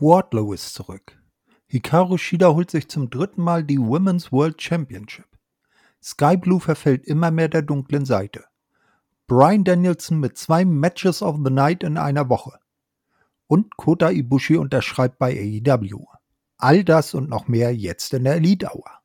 Wardlow ist zurück. Hikaru Shida holt sich zum dritten Mal die Women's World Championship. Sky Blue verfällt immer mehr der dunklen Seite. Brian Danielson mit zwei Matches of the Night in einer Woche. Und Kota Ibushi unterschreibt bei AEW. All das und noch mehr jetzt in der Elite Hour.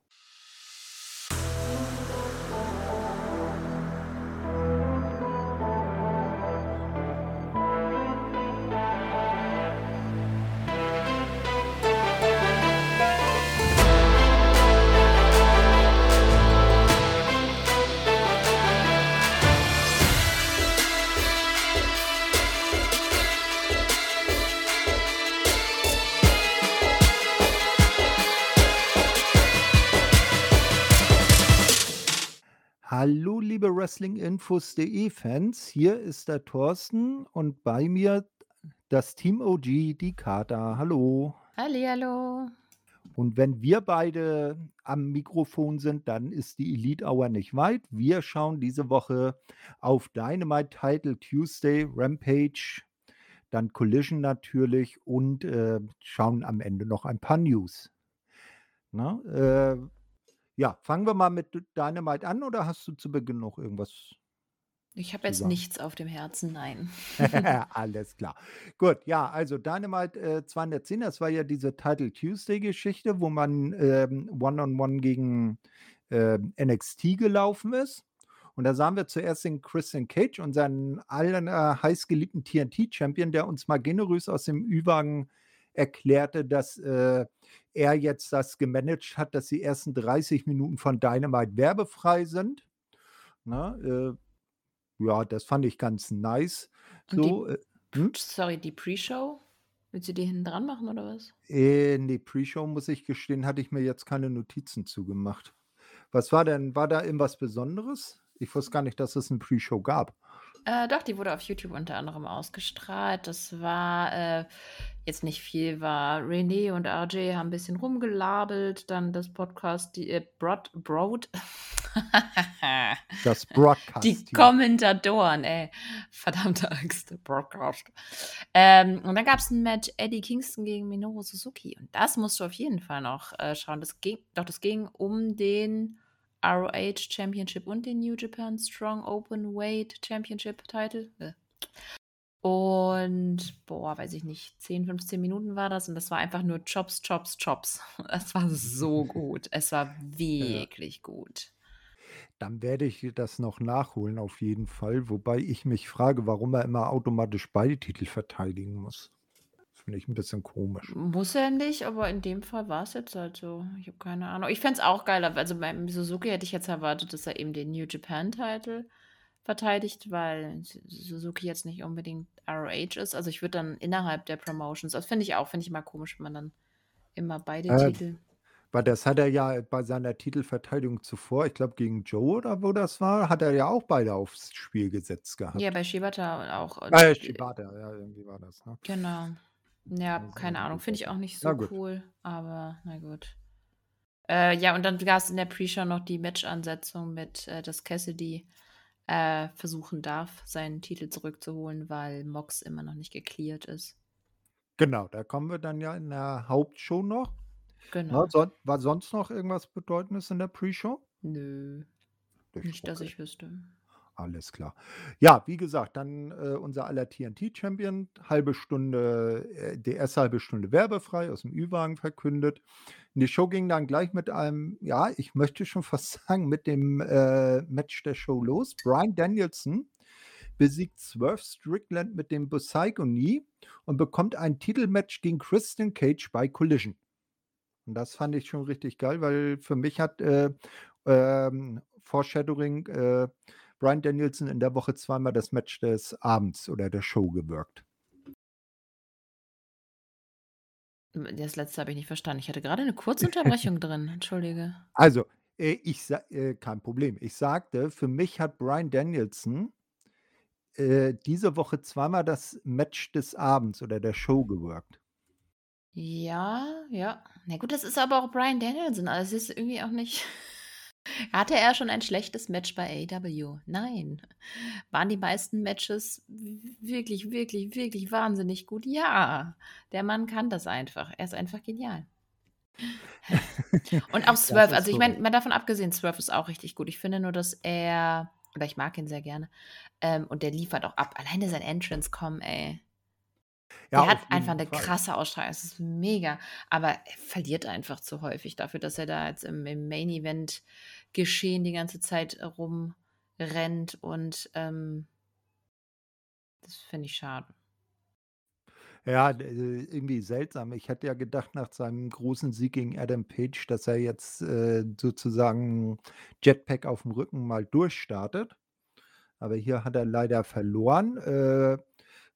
Wrestlinginfos.de Fans. Hier ist der Thorsten und bei mir das Team OG, die Kater. Hallo. Hallihallo. Und wenn wir beide am Mikrofon sind, dann ist die Elite Hour nicht weit. Wir schauen diese Woche auf Dynamite Title Tuesday, Rampage, dann Collision natürlich und äh, schauen am Ende noch ein paar News. Na, äh, ja, fangen wir mal mit Dynamite an oder hast du zu Beginn noch irgendwas Ich habe jetzt sagen? nichts auf dem Herzen, nein. Alles klar. Gut, ja, also Dynamite äh, 210, das war ja diese Title Tuesday-Geschichte, wo man ähm, One-on-One gegen ähm, NXT gelaufen ist. Und da sahen wir zuerst den Christian Cage, unseren allen äh, heißgeliebten TNT-Champion, der uns mal generös aus dem Ü-Wagen erklärte, dass äh, er jetzt das gemanagt hat, dass die ersten 30 Minuten von Dynamite werbefrei sind. Na, äh, ja, das fand ich ganz nice. Und die, So, äh, hm? sorry, die Pre-Show? Willst du die hinten dran machen oder was? Äh, nee, Pre-Show, muss ich gestehen, hatte ich mir jetzt keine Notizen zugemacht. Was war denn, war da irgendwas Besonderes? Ich wusste gar nicht, dass es eine Pre-Show gab. Äh, doch, die wurde auf YouTube unter anderem ausgestrahlt. Das war äh, jetzt nicht viel, war René und RJ haben ein bisschen rumgelabelt, dann das Podcast, die äh, Broad, Broad. Das die Broadcast-Team. Kommentatoren, ey. Verdammte Axt, Broadcast. Ähm, und dann gab es ein Match Eddie Kingston gegen Minoru Suzuki. Und das musst du auf jeden Fall noch äh, schauen. Das ging, doch, das ging um den ROH Championship und den New Japan Strong Open Weight Championship Title. Äh. Und, boah, weiß ich nicht, 10, 15 Minuten war das und das war einfach nur Chops, Chops, Chops. Es war so gut. Es war Ja. wirklich gut. Dann werde ich das noch nachholen, auf jeden Fall. Wobei ich mich frage, warum er immer automatisch beide Titel verteidigen muss. Finde ich ein bisschen komisch. Muss er nicht, aber in dem Fall war es jetzt halt so. Ich habe keine Ahnung. Ich fände es auch geiler. Also beim Suzuki hätte ich jetzt erwartet, dass er eben den New Japan-Title verteidigt, weil Suzuki jetzt nicht unbedingt ROH ist. Also ich würde dann innerhalb der Promotions, das finde ich auch, finde ich immer komisch, wenn man dann immer beide Äh, Titel. weil das hat er ja bei seiner Titelverteidigung zuvor, ich glaube gegen Joe oder wo das war, hat er ja auch beide aufs Spiel gesetzt Ja, gehabt. bei Shibata auch. äh, Shibata, ja, irgendwie war das, ne? Genau. Ja, Also, keine Ahnung. Finde ich auch nicht Na so cool, aber na gut. Äh, ja, und dann gab es in der Pre-Show noch die Match-Ansetzung mit, äh, dass Cassidy äh, versuchen darf, seinen Titel zurückzuholen, weil Mox immer noch nicht gecleared ist. Genau, da kommen wir dann ja in der Hauptshow noch. Genau. son war sonst noch irgendwas Bedeutendes in der Pre-Show? Nö, Nicht, nicht, dass okay. ich wüsste. Alles klar. Ja, wie gesagt, dann äh, unser aller TNT-Champion, halbe Stunde, äh, erste halbe Stunde werbefrei aus dem Ü-Wagen verkündet. Und die Show ging dann gleich mit einem, ja, ich möchte schon fast sagen, mit dem äh, Match der Show los. Brian Danielson besiegt Swerve Strickland mit dem Busaigo-Knee und bekommt ein Titelmatch gegen Christian Cage bei Collision. Und das fand ich schon richtig geil, weil für mich hat äh, ähm, Foreshadowing äh, Brian Danielson in der Woche zweimal das Match des Abends oder der Show gewirkt. Das letzte habe ich nicht verstanden. Ich hatte gerade eine kurze Unterbrechung drin. Entschuldige. Also, äh, ich äh, kein Problem. Ich sagte, für mich hat Brian Danielson äh, diese Woche zweimal das Match des Abends oder der Show gewirkt. Ja, ja. Na gut, das ist aber auch Brian Danielson. Also es ist irgendwie auch nicht. Hatte er schon ein schlechtes Match bei AEW? Nein. Waren die meisten Matches wirklich, wirklich, wirklich wahnsinnig gut? Ja. Der Mann kann das einfach. Er ist einfach genial. Und auch Swerve, also ich meine, mal davon abgesehen, Swerve ist auch richtig gut. Ich finde nur, dass er, oder ich mag ihn sehr gerne, ähm, und der liefert auch ab. Alleine sein Entrance kommen, ey. Ja, der hat einfach eine Fall. krasse Ausstrahlung. Es ist mega. Aber er verliert einfach zu häufig dafür, dass er da jetzt im, im Main Event geschehen die ganze Zeit rumrennt. Und ähm, das finde ich schade. Ja, äh, irgendwie seltsam. Ich hätte ja gedacht, nach seinem großen Sieg gegen Adam Page, dass er jetzt äh, sozusagen Jetpack auf dem Rücken mal durchstartet. Aber hier hat er leider verloren. Äh,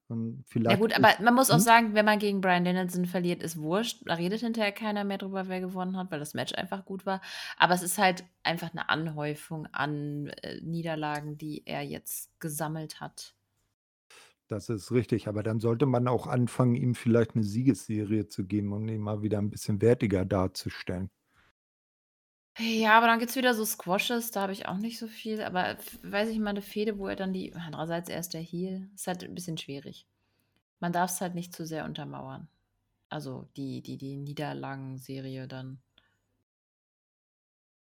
und Ja gut, aber man muss auch hm? sagen, wenn man gegen Brian Danielson verliert, ist wurscht. Da redet hinterher keiner mehr drüber, wer gewonnen hat, weil das Match einfach gut war. Aber es ist halt einfach eine Anhäufung an äh, Niederlagen, die er jetzt gesammelt hat. Das ist richtig, aber dann sollte man auch anfangen, ihm vielleicht eine Siegesserie zu geben, um ihn mal wieder ein bisschen wertiger darzustellen. Ja, aber dann gibt es wieder so Squashes, da habe ich auch nicht so viel, aber weiß ich mal, eine Fehde, wo er dann die andererseits er ist der Heel, ist halt ein bisschen schwierig. Man darf es halt nicht zu sehr untermauern. Also die die die Niederlagenserie dann.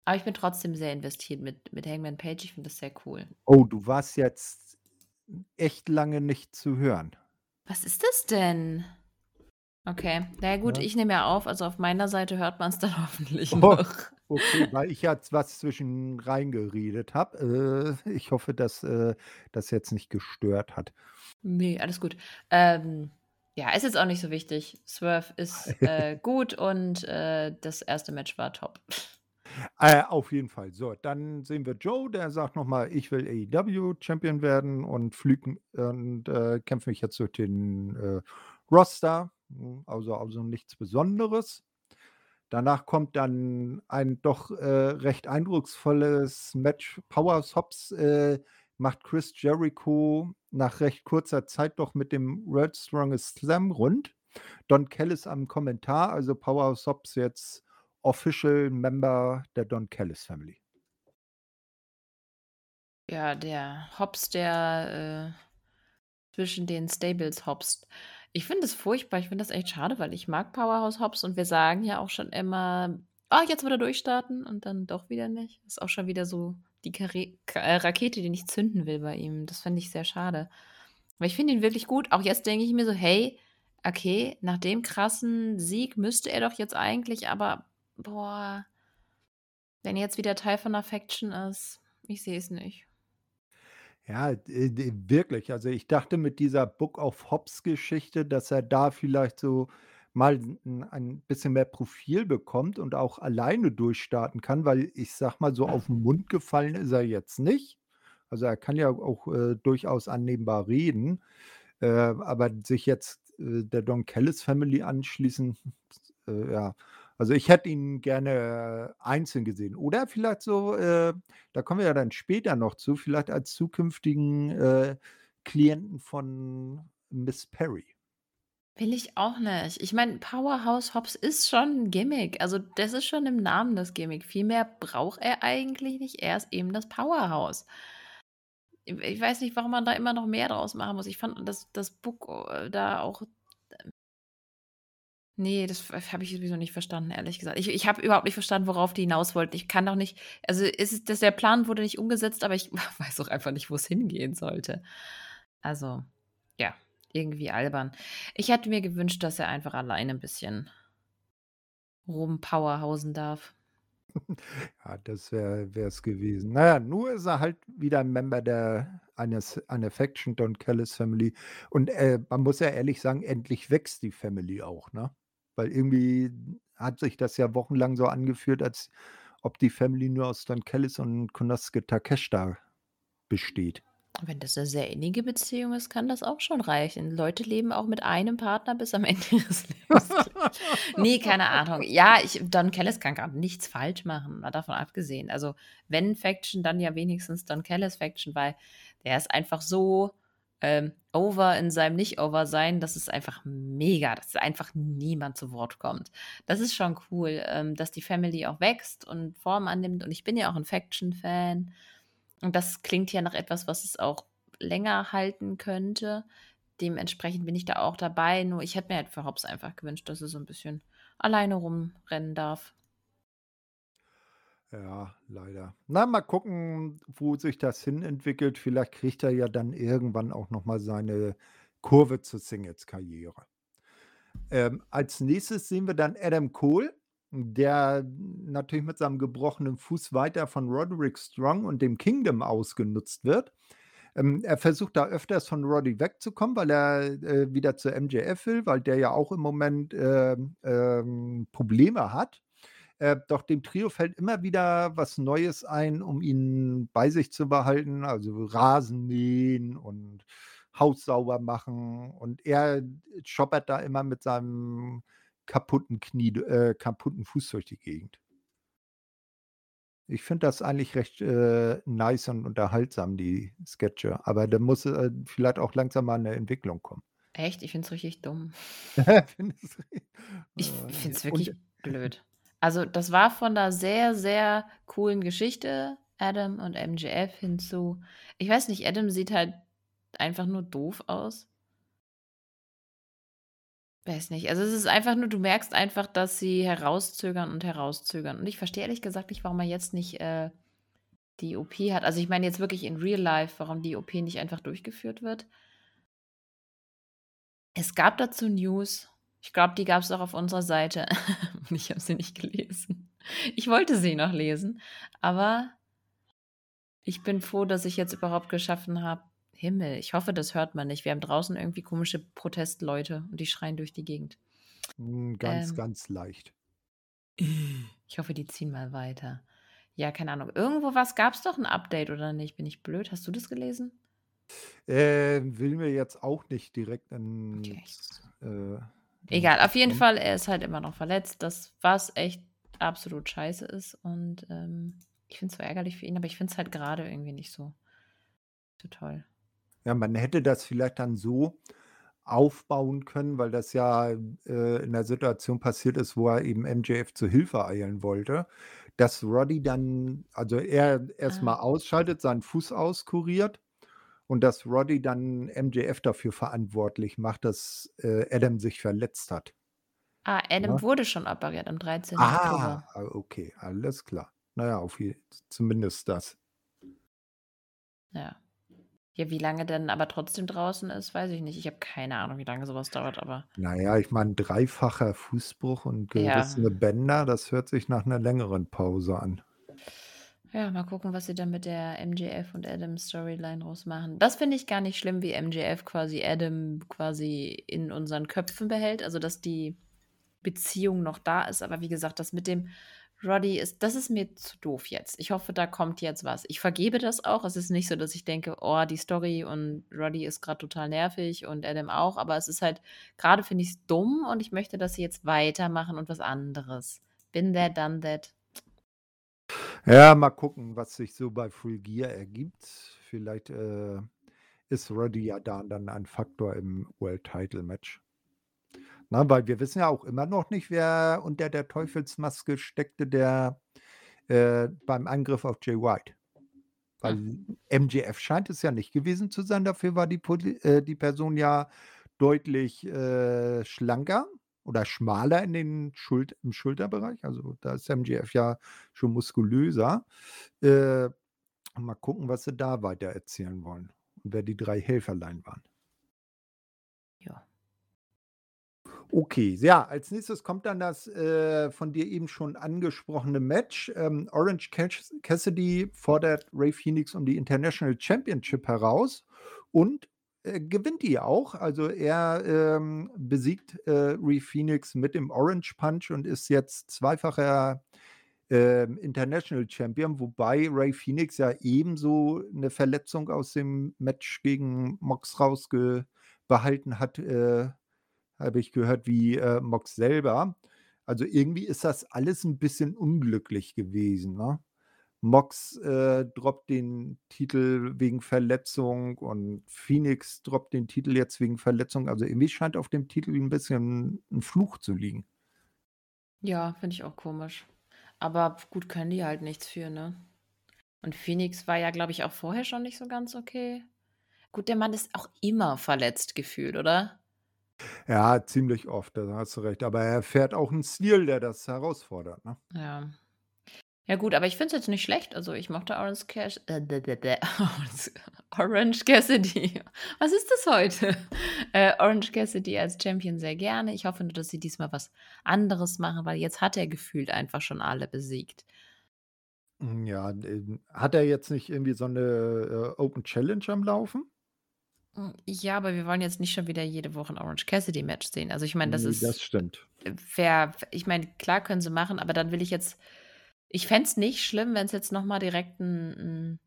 Aber ich bin trotzdem sehr investiert mit mit Hangman Page, ich finde das sehr cool. Oh, du warst jetzt echt lange nicht zu hören. Was ist das denn? Okay, na ja, gut, Ja. ich nehme ja auf, also auf meiner Seite hört man es dann hoffentlich Oh, noch. Okay, weil ich jetzt was zwischen reingeredet habe. Äh, ich hoffe, dass äh, das jetzt nicht gestört hat. Nee, alles gut. Ähm, ja, ist jetzt auch nicht so wichtig. Swerve ist äh, gut und äh, das erste Match war top. Äh, auf jeden Fall. So, dann sehen wir Joe, der sagt nochmal, ich will AEW-Champion werden und fliegt und äh, kämpfe mich jetzt durch den Roster. Hm, also, also nichts Besonderes. Danach kommt dann ein doch äh, recht eindrucksvolles Match. Power Hobbs äh, macht Chris Jericho nach recht kurzer Zeit doch mit dem World Strongest Slam rund. Don Kellis am Kommentar, also Powerhouse Hobbs jetzt Official Member der Don Callis Family. Ja, der Hobbs, der äh, zwischen den Stables hopst. Ich finde es furchtbar. Ich finde das echt schade, weil ich mag Powerhouse Hobbs und wir sagen ja auch schon immer, ah, jetzt wieder durchstarten und dann doch wieder nicht. Ist auch schon wieder so die Kare äh, Rakete, die nicht zünden will bei ihm. Das finde ich sehr schade. Aber ich finde ihn wirklich gut. Auch jetzt denke ich mir so, hey, okay, nach dem krassen Sieg müsste er doch jetzt eigentlich aber Boah. Wenn jetzt wieder Teil von 'ner Faction ist, ich sehe es nicht. Ja, äh, wirklich. Also, ich dachte mit dieser Book of Hobbs Geschichte, dass er da vielleicht so mal 'n ein bisschen mehr Profil bekommt und auch alleine durchstarten kann, weil ich sage mal, so auf den Mund gefallen ist er jetzt nicht. Also, er kann ja auch, äh, durchaus annehmbar reden, äh, aber sich jetzt, äh, der Don Callis Family anschließen, äh, ja. Also, ich hätte ihn gerne äh, einzeln gesehen oder vielleicht so, äh, da kommen wir ja dann später noch zu, vielleicht als zukünftigen, äh, Klienten von Miss Perry. Will ich auch nicht. Ich meine, Powerhouse Hobbs ist schon 'n Gimmick. Also, das ist schon im Namen das Gimmick. Viel mehr braucht er eigentlich nicht. Er ist eben das Powerhouse. ich weiß nicht, warum man da immer noch mehr draus machen muss. Ich fand das das Book, äh, da auch Nee, das habe ich sowieso nicht verstanden, ehrlich gesagt. Ich ich habe überhaupt nicht verstanden, worauf die hinaus wollten. Ich kann doch nicht also, ist es der Plan wurde nicht umgesetzt, aber ich weiß auch einfach nicht, wo es hingehen sollte. Also, ja, irgendwie albern. Ich hätte mir gewünscht, dass er einfach alleine ein bisschen rumpowerhausen darf. Ja, das wäre es gewesen. Naja, nur ist er halt wieder ein Member der eines einer Faction, Don Callis Family und, äh, man muss ja ehrlich sagen, endlich wächst die Family auch, ne? Weil irgendwie hat sich das ja wochenlang so angeführt, als ob die Family nur aus Don Kellis und Konosuke Takeshita besteht. Wenn das eine sehr innige Beziehung ist, kann das auch schon reichen. Leute leben auch mit einem Partner bis am Ende ihres Lebens. nee, keine Ahnung. Ja, ich, Don Kellis kann gerade nichts falsch machen, mal davon abgesehen. Also, wenn Faction, dann ja wenigstens Don Kellis Faction, weil der ist einfach so ähm, Over in seinem Nicht-Over-Sein, das ist einfach mega, dass einfach niemand zu Wort kommt. Das ist schon cool, ähm, dass die Family auch wächst und Form annimmt. Und ich bin ja auch ein Faction-Fan. Und das klingt ja nach etwas, was es auch länger halten könnte. Dementsprechend bin ich da auch dabei. Nur ich hätte mir halt für Hobbs einfach gewünscht, dass er so ein bisschen alleine rumrennen darf. Ja, leider. Na, mal gucken, wo sich das hin entwickelt. Vielleicht kriegt er ja dann irgendwann auch noch mal seine Kurve zur Singles-Karriere. Ähm, als Nächstes sehen wir dann Adam Cole, der natürlich mit seinem gebrochenen Fuß weiter von Roderick Strong und dem Kingdom ausgenutzt wird. Ähm, er versucht da öfters von Roddy wegzukommen, weil er äh, wieder zur MJF will, weil der ja auch im Moment ähm, ähm, Probleme hat. Äh, doch dem Trio fällt immer wieder was Neues ein, um ihn bei sich zu behalten, also Rasen mähen und Haus sauber machen. Und er shoppert da immer mit seinem kaputten Knie, äh, kaputten Fuß durch die Gegend. Ich finde das eigentlich recht äh, nice und unterhaltsam, die Sketche. Aber da muss äh, vielleicht auch langsam mal eine Entwicklung kommen. Echt? Ich finde es richtig dumm. Ich finde es und wirklich blöd. Also, das war von einer sehr, sehr coolen Geschichte, Adam und MJF hinzu. Ich weiß nicht, Adam sieht halt einfach nur doof aus. Weiß nicht. Also, es ist einfach nur, du merkst einfach, dass sie herauszögern und herauszögern. Und ich verstehe ehrlich gesagt nicht, warum er jetzt nicht äh, die OP hat. Also, ich meine jetzt wirklich in Real Life, warum die OP nicht einfach durchgeführt wird. Es gab dazu News. Ich glaube, die gab es auch auf unserer Seite. Und ich habe sie nicht gelesen. Ich wollte sie noch lesen, aber ich bin froh, dass ich jetzt überhaupt geschaffen habe. Himmel, ich hoffe, das hört man nicht. Wir haben draußen irgendwie komische Protestleute und die schreien durch die Gegend. Hm, ganz, Ähm, ganz leicht. ich hoffe, die ziehen mal weiter. Ja, keine Ahnung. Irgendwo was gab es doch ein Update oder nicht? Bin ich blöd? Hast du das gelesen? Äh, will mir jetzt auch nicht direkt Okay. ins, äh, Egal, auf jeden. Fall, er ist halt immer noch verletzt, das was echt absolut scheiße ist. Und ähm, ich finde es so ärgerlich für ihn, aber ich finde es halt gerade irgendwie nicht so, so toll. Ja, man hätte das vielleicht dann so aufbauen können, weil das ja äh, in der Situation passiert ist, wo er eben MJF zu Hilfe eilen wollte, dass Roddy dann, also er erstmal Ah. ausschaltet, seinen Fuß auskuriert und dass Roddy dann MJF dafür verantwortlich macht, dass äh, Adam sich verletzt hat. Ah, Adam Ja? wurde schon operiert am 13. Ah, Oktober. okay, alles klar. Naja, auf je, zumindest das. Ja. Ja, wie lange denn aber trotzdem draußen ist, weiß ich nicht. Ich habe keine Ahnung, wie lange sowas dauert, aber Naja, ich meine, dreifacher Fußbruch und ja. gerissene Bänder, das hört sich nach einer längeren Pause an. Ja, mal gucken, was sie dann mit der MJF und Adam Storyline rausmachen. Das finde ich gar nicht schlimm, wie MJF quasi Adam quasi in unseren Köpfen behält, also dass die Beziehung noch da ist. Aber wie gesagt, das mit dem Roddy ist, das ist mir zu doof jetzt. Ich hoffe, da kommt jetzt was. Ich vergebe das auch. Es ist nicht so, dass ich denke, oh, die Story und Roddy ist gerade total nervig und Adam auch. Aber es ist halt, gerade finde ich es dumm und ich möchte, dass sie jetzt weitermachen und was anderes. Bin there, done that. Ja, mal gucken, was sich so bei Full Gear ergibt. Vielleicht äh, ist Roddy ja da dann ein Faktor im World Title Match. Na, weil wir wissen ja auch immer noch nicht, wer unter der Teufelsmaske steckte, der äh, beim Angriff auf Jay White. Weil Hm. MJF scheint es ja nicht gewesen zu sein. Dafür war die, Poli- äh, die Person ja deutlich äh, schlanker oder schmaler in den Schul im Schulterbereich. Also da ist MJF ja schon muskulöser. Äh, mal gucken, was sie da weiter erzählen wollen. Und wer die drei Helferlein waren. Ja. Okay, ja, als nächstes kommt dann das äh, von dir eben schon angesprochene Match. Ähm, Orange Cass- Cassidy fordert Ray Phoenix um die International Championship heraus und äh, gewinnt die auch. Also er ähm, besiegt äh, Ray Phoenix mit dem Orange Punch und ist jetzt zweifacher ähm, International Champion, wobei Ray Phoenix ja ebenso eine Verletzung aus dem Match gegen Mox rausbehalten hat. Äh, habe ich gehört, wie äh, Mox selber. Also irgendwie ist das alles ein bisschen unglücklich gewesen, ne? Mox äh, droppt den Titel wegen Verletzung und Phoenix droppt den Titel jetzt wegen Verletzung. Also irgendwie scheint auf dem Titel ein bisschen ein Fluch zu liegen. Ja, finde ich auch komisch. Aber gut, können die halt nichts für, ne? Und Phoenix war ja, glaube ich, auch vorher schon nicht so ganz okay. Gut, der Mann ist auch immer verletzt gefühlt, oder? Ja, ziemlich oft, da hast du recht. Aber er fährt auch einen Stil, der das herausfordert, ne? Ja. Ja gut, aber ich finde es jetzt nicht schlecht. Also ich mochte Orange Cash, äh, Orange Cassidy. Was ist das heute? Äh, Orange Cassidy als Champion sehr gerne. Ich hoffe nur, dass sie diesmal was anderes machen, weil jetzt hat er gefühlt einfach schon alle besiegt. Hm, ja, ähm, hat er jetzt nicht irgendwie so eine äh, Open Challenge am Laufen? Hm, ja, aber wir wollen jetzt nicht schon wieder jede Woche ein Orange Cassidy Match sehen. Also ich meine, das Ne, ist das stimmt. fair. ich meine, klar können sie machen, aber dann will ich jetzt ich fände es nicht schlimm, wenn es jetzt noch mal direkt 'n 'n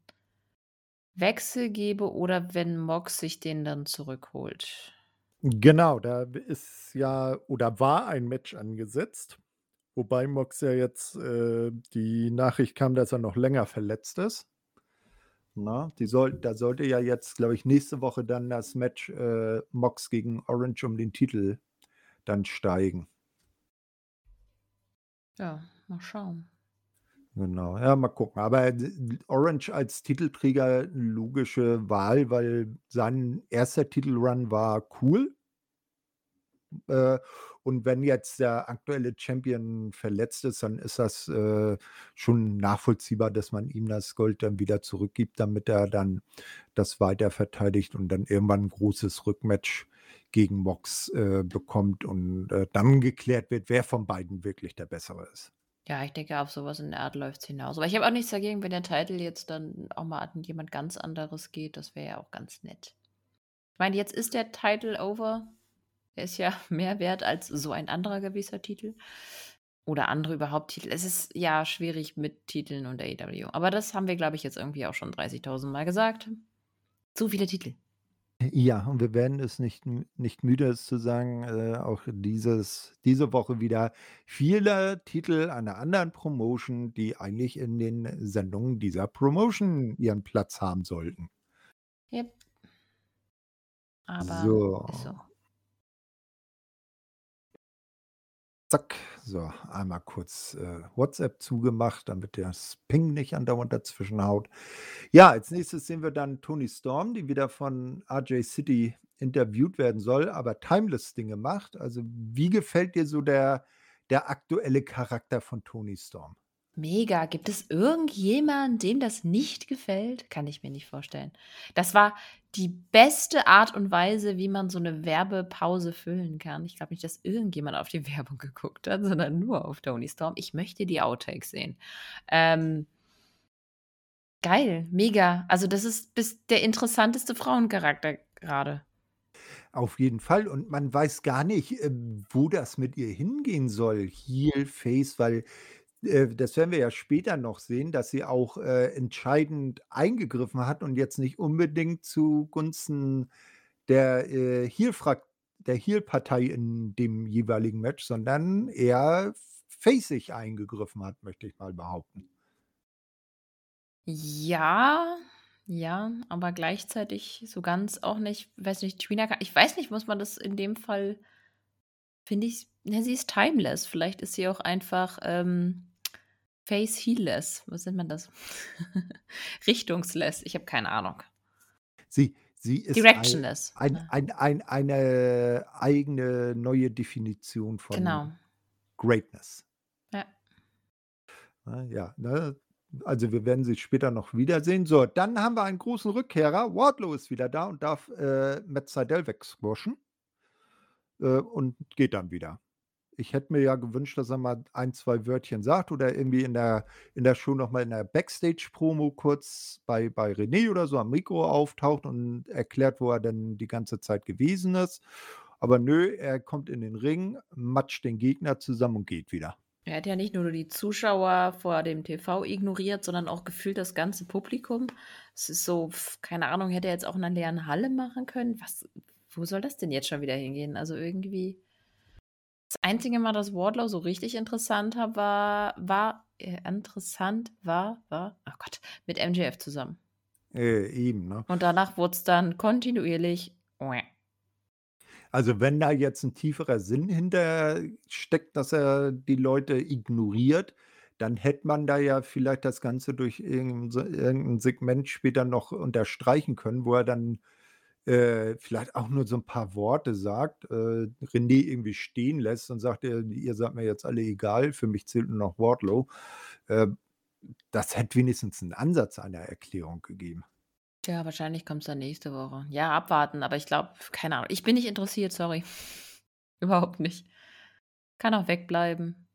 Wechsel gäbe oder wenn Mox sich den dann zurückholt. Genau, da ist ja oder war ein Match angesetzt, wobei Mox ja jetzt äh, die Nachricht kam, dass er noch länger verletzt ist. Ne? Die soll da sollte ja jetzt, glaube ich, nächste Woche dann das Match, äh, Mox gegen Orange um den Titel dann steigen. Ja, mal schauen. Genau, ja, mal gucken. Aber Orange als Titelträger logische Wahl, weil sein erster Titelrun war cool. Äh, und wenn jetzt der aktuelle Champion verletzt ist, dann ist das, äh, schon nachvollziehbar, dass man ihm das Gold dann wieder zurückgibt, damit er dann das weiter verteidigt und dann irgendwann 'n großes Rückmatch gegen Mox, äh, bekommt und, äh, dann geklärt wird, wer von beiden wirklich der Bessere ist. Ja, ich denke, auf sowas in der Art läuft's hinaus. Aber ich habe auch nichts dagegen, wenn der Titel jetzt dann auch mal an jemand ganz anderes geht. Das wäre ja auch ganz nett. Ich meine, jetzt ist der Title over. Er ist ja mehr wert als so ein anderer gewisser Titel oder andere überhaupt Titel. Es ist ja schwierig mit Titeln und AEW. Aber das haben wir, glaube ich, jetzt irgendwie auch schon 30.000 Mal gesagt. Zu viele Titel. Ja, und wir werden es nicht nicht müde, es zu sagen, äh, auch dieses diese Woche wieder viele Titel einer anderen Promotion, die eigentlich in den Sendungen dieser Promotion ihren Platz haben sollten. Jep. Aber So. ist so. Zack, so, einmal kurz, äh, WhatsApp zugemacht, damit das Ping nicht andauernd dazwischen haut. Ja, als Nächstes sehen wir dann Toni Storm, die wieder von RJ City interviewt werden soll, aber Timeless-Dinge macht. Also, wie gefällt dir so der der aktuelle Charakter von Toni Storm? Mega. Gibt es irgendjemanden, dem das nicht gefällt? Kann ich mir nicht vorstellen. Das war die beste Art und Weise, wie man so 'ne Werbepause füllen kann. Ich glaube nicht, dass irgendjemand auf die Werbung geguckt hat, sondern nur auf Toni Storm. Ich möchte die Outtakes sehen. Ähm geil, mega. Also, das ist bis der interessanteste Frauencharakter grade. Auf jeden Fall und man weiß gar nicht, ähm, wo das mit ihr hingehen soll. Heel, Face, weil, äh, das werden wir ja später noch sehen, dass sie auch, äh, entscheidend eingegriffen hat und jetzt nicht unbedingt zugunsten der, äh, Heel-Frak der Heel-Partei in dem jeweiligen Match, sondern eher facig eingegriffen hat, möchte ich mal behaupten. Ja, ja, aber gleichzeitig so ganz auch nicht. Weiß nicht, Trina ich weiß nicht, muss man das in dem Fall finde ich ne, sie ist timeless. Vielleicht ist sie auch einfach, ähm, face heel-less. Was nennt man das? Richtungsless. Ich habe keine Ahnung. Sie sie ist Directionless, ein ja. ein ein eine eigene neue Definition von Genau. Greatness. Ja. Ja, ne? Also, wir werden sie später noch wiedersehen. So, dann haben wir einen großen Rückkehrer. Wardlow ist wieder da und darf, äh, Matt Sydal wegsquashen äh, und geht dann wieder. Ich hätte mir ja gewünscht, dass er mal 1, 2 Wörtchen sagt oder irgendwie in der in der Show noch mal in der Backstage-Promo kurz bei bei René oder so am Mikro auftaucht und erklärt, wo er denn die ganze Zeit gewesen ist. Aber nö, er kommt in den Ring, matscht den Gegner zusammen und geht wieder. Er hat ja nicht nur die Zuschauer vor dem TV ignoriert, sondern auch gefühlt das ganze Publikum. Es ist so, keine Ahnung, hätte er jetzt auch in 'ner leeren Halle machen können. Was wo soll das denn jetzt schon wieder hingehen? Also, irgendwie das einzige Mal, dass Wardlow so richtig interessant war war äh, interessant war war ach Gott, mit MJF zusammen. Äh, eben, ne? Und danach wurde es dann kontinuierlich Also, wenn da jetzt ein tieferer Sinn hinter steckt, dass er die Leute ignoriert, dann hätte man da ja vielleicht das Ganze durch irgend so irgend Segment später noch unterstreichen können, wo er dann, äh, vielleicht auch nur so ein paar Worte sagt, äh, René irgendwie stehen lässt und sagt: „Ihr ihr seid mir jetzt alle egal, für mich zählt nur noch Wardlow.“ Ähm, das hätte wenigstens einen Ansatz einer Erklärung gegeben. Ja, wahrscheinlich kommt es dann nächste Woche. Ja, abwarten, aber ich glaube keine Ahnung. Ich bin nicht interessiert, sorry. Überhaupt nicht. Kann auch wegbleiben,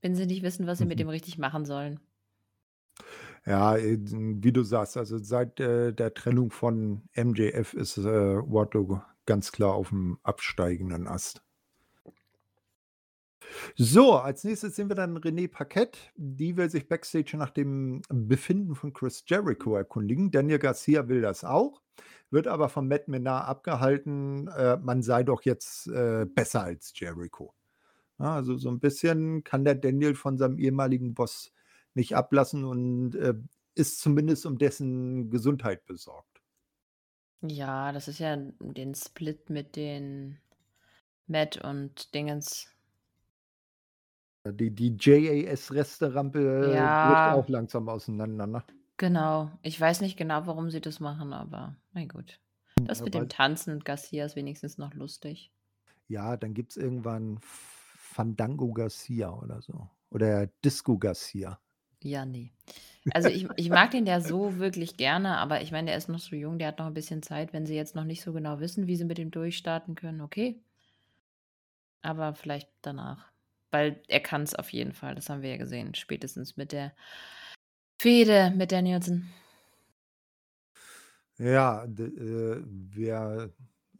wenn sie nicht wissen, was sie mit Mhm. dem richtig machen sollen. Ja, äh, wie du sagst, also seit, äh, der Trennung von MJF ist, äh, Wardlow ganz klar auf dem absteigenden Ast. So, als Nächstes sehen wir dann René Paquette. Die will sich Backstage nach dem Befinden von Chris Jericho erkundigen. Daniel Garcia will das auch, wird aber von Matt Menard abgehalten, äh, man sei doch jetzt, äh, besser als Jericho. Also so ein bisschen kann der Daniel von seinem ehemaligen Boss nicht ablassen und, äh, ist zumindest um dessen Gesundheit besorgt. Ja, das ist ja den Split mit den Matt und Dingens. Die die JAS-Resterampe bricht Ja. auch langsam auseinander, ne? Genau. Ich weiß nicht genau, warum sie das machen, aber mein gut. Das Ja, mit dem Tanzen und Garcia ist wenigstens noch lustig. Ja, dann gibt's irgendwann F Fandango Garcia oder so oder Disco Garcia. Ja, ne. Also, ich ich mag den ja so wirklich gerne, aber ich meine, der ist noch so jung, der hat noch ein bisschen Zeit. Wenn sie jetzt noch nicht so genau wissen, wie sie mit ihm durchstarten können, okay. Aber vielleicht danach. Weil er kann es auf jeden Fall, das haben wir ja gesehen, spätestens mit der Fehde mit Danielson. Ja, d äh, wäre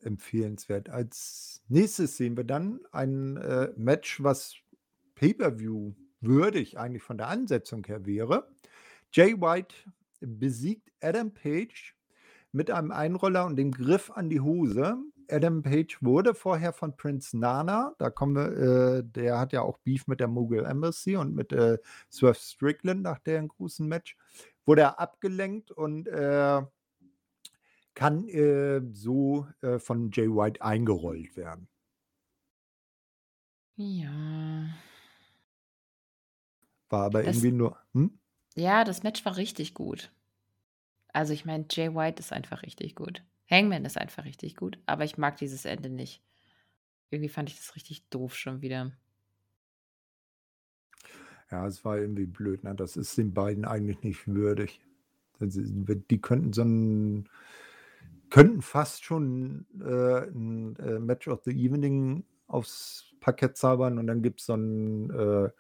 empfehlenswert. Als Nächstes sehen wir dann ein, äh, Match, was Pay-per-View würdig eigentlich von der Ansetzung her wäre. Jay White besiegt Adam Page mit einem Einroller und dem Griff an die Hose. Adam Page wurde vorher von Prince Nana, da kommen wir äh, der hat ja auch Beef mit der Mogul Embassy und mit, äh, Swerve Strickland nach deren großen Match, wurde er abgelenkt und, äh, kann, äh, so, äh, von Jay White eingerollt werden. Ja. War aber Das irgendwie nur hm? Ja, das Match war richtig gut. Also, ich meine, Jay White ist einfach richtig gut. Hangman ist einfach richtig gut, aber ich mag dieses Ende nicht. Irgendwie fand ich das richtig doof schon wieder. Ja, es war irgendwie blöd, ne? Das ist den beiden eigentlich nicht würdig. Die könnten so 'n könnten fast schon, äh, 'n, äh, Match of the Evening aufs Parkett zaubern und dann gibt's so 'n, äh,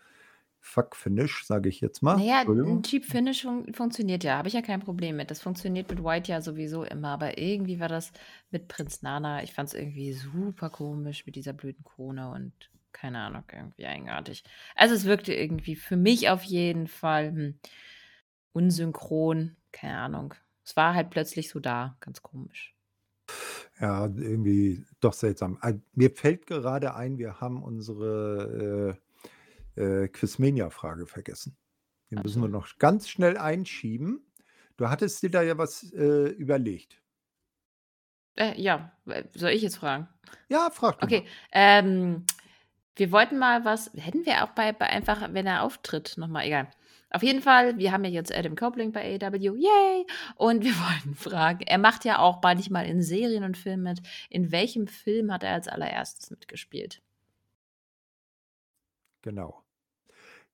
Fuck-Finish, sage ich jetzt mal. ja, 'n Entschuldigung. Cheap Finish fun funktioniert ja, habe ich ja kein Problem mit. Das funktioniert mit White ja sowieso immer, aber irgendwie war das mit Prinz Nana ich fand's irgendwie super komisch mit dieser blöden Krone und keine Ahnung, irgendwie eigenartig. Also, es wirkte irgendwie für mich auf jeden Fall, hm, unsynchron, keine Ahnung. Es war halt plötzlich so da, ganz komisch. Ja, irgendwie doch seltsam. Mir fällt gerade ein, wir haben unsere, äh, äh, Quizmania-Frage vergessen. Die müssen wir noch ganz schnell einschieben. Du hattest dir da ja was, äh, überlegt. Äh, ja, soll ich jetzt fragen? Ja, frag du. Okay, ähm, wir wollten mal was hätten wir auch bei bei einfach, wenn er auftritt noch mal egal. Auf jeden Fall, wir haben ja jetzt Adam Copeland bei AEW, yay! Und wir wollten fragen er macht ja auch manchmal in Serien und Filmen mit. In welchem Film hat er als Allererstes mitgespielt? Genau.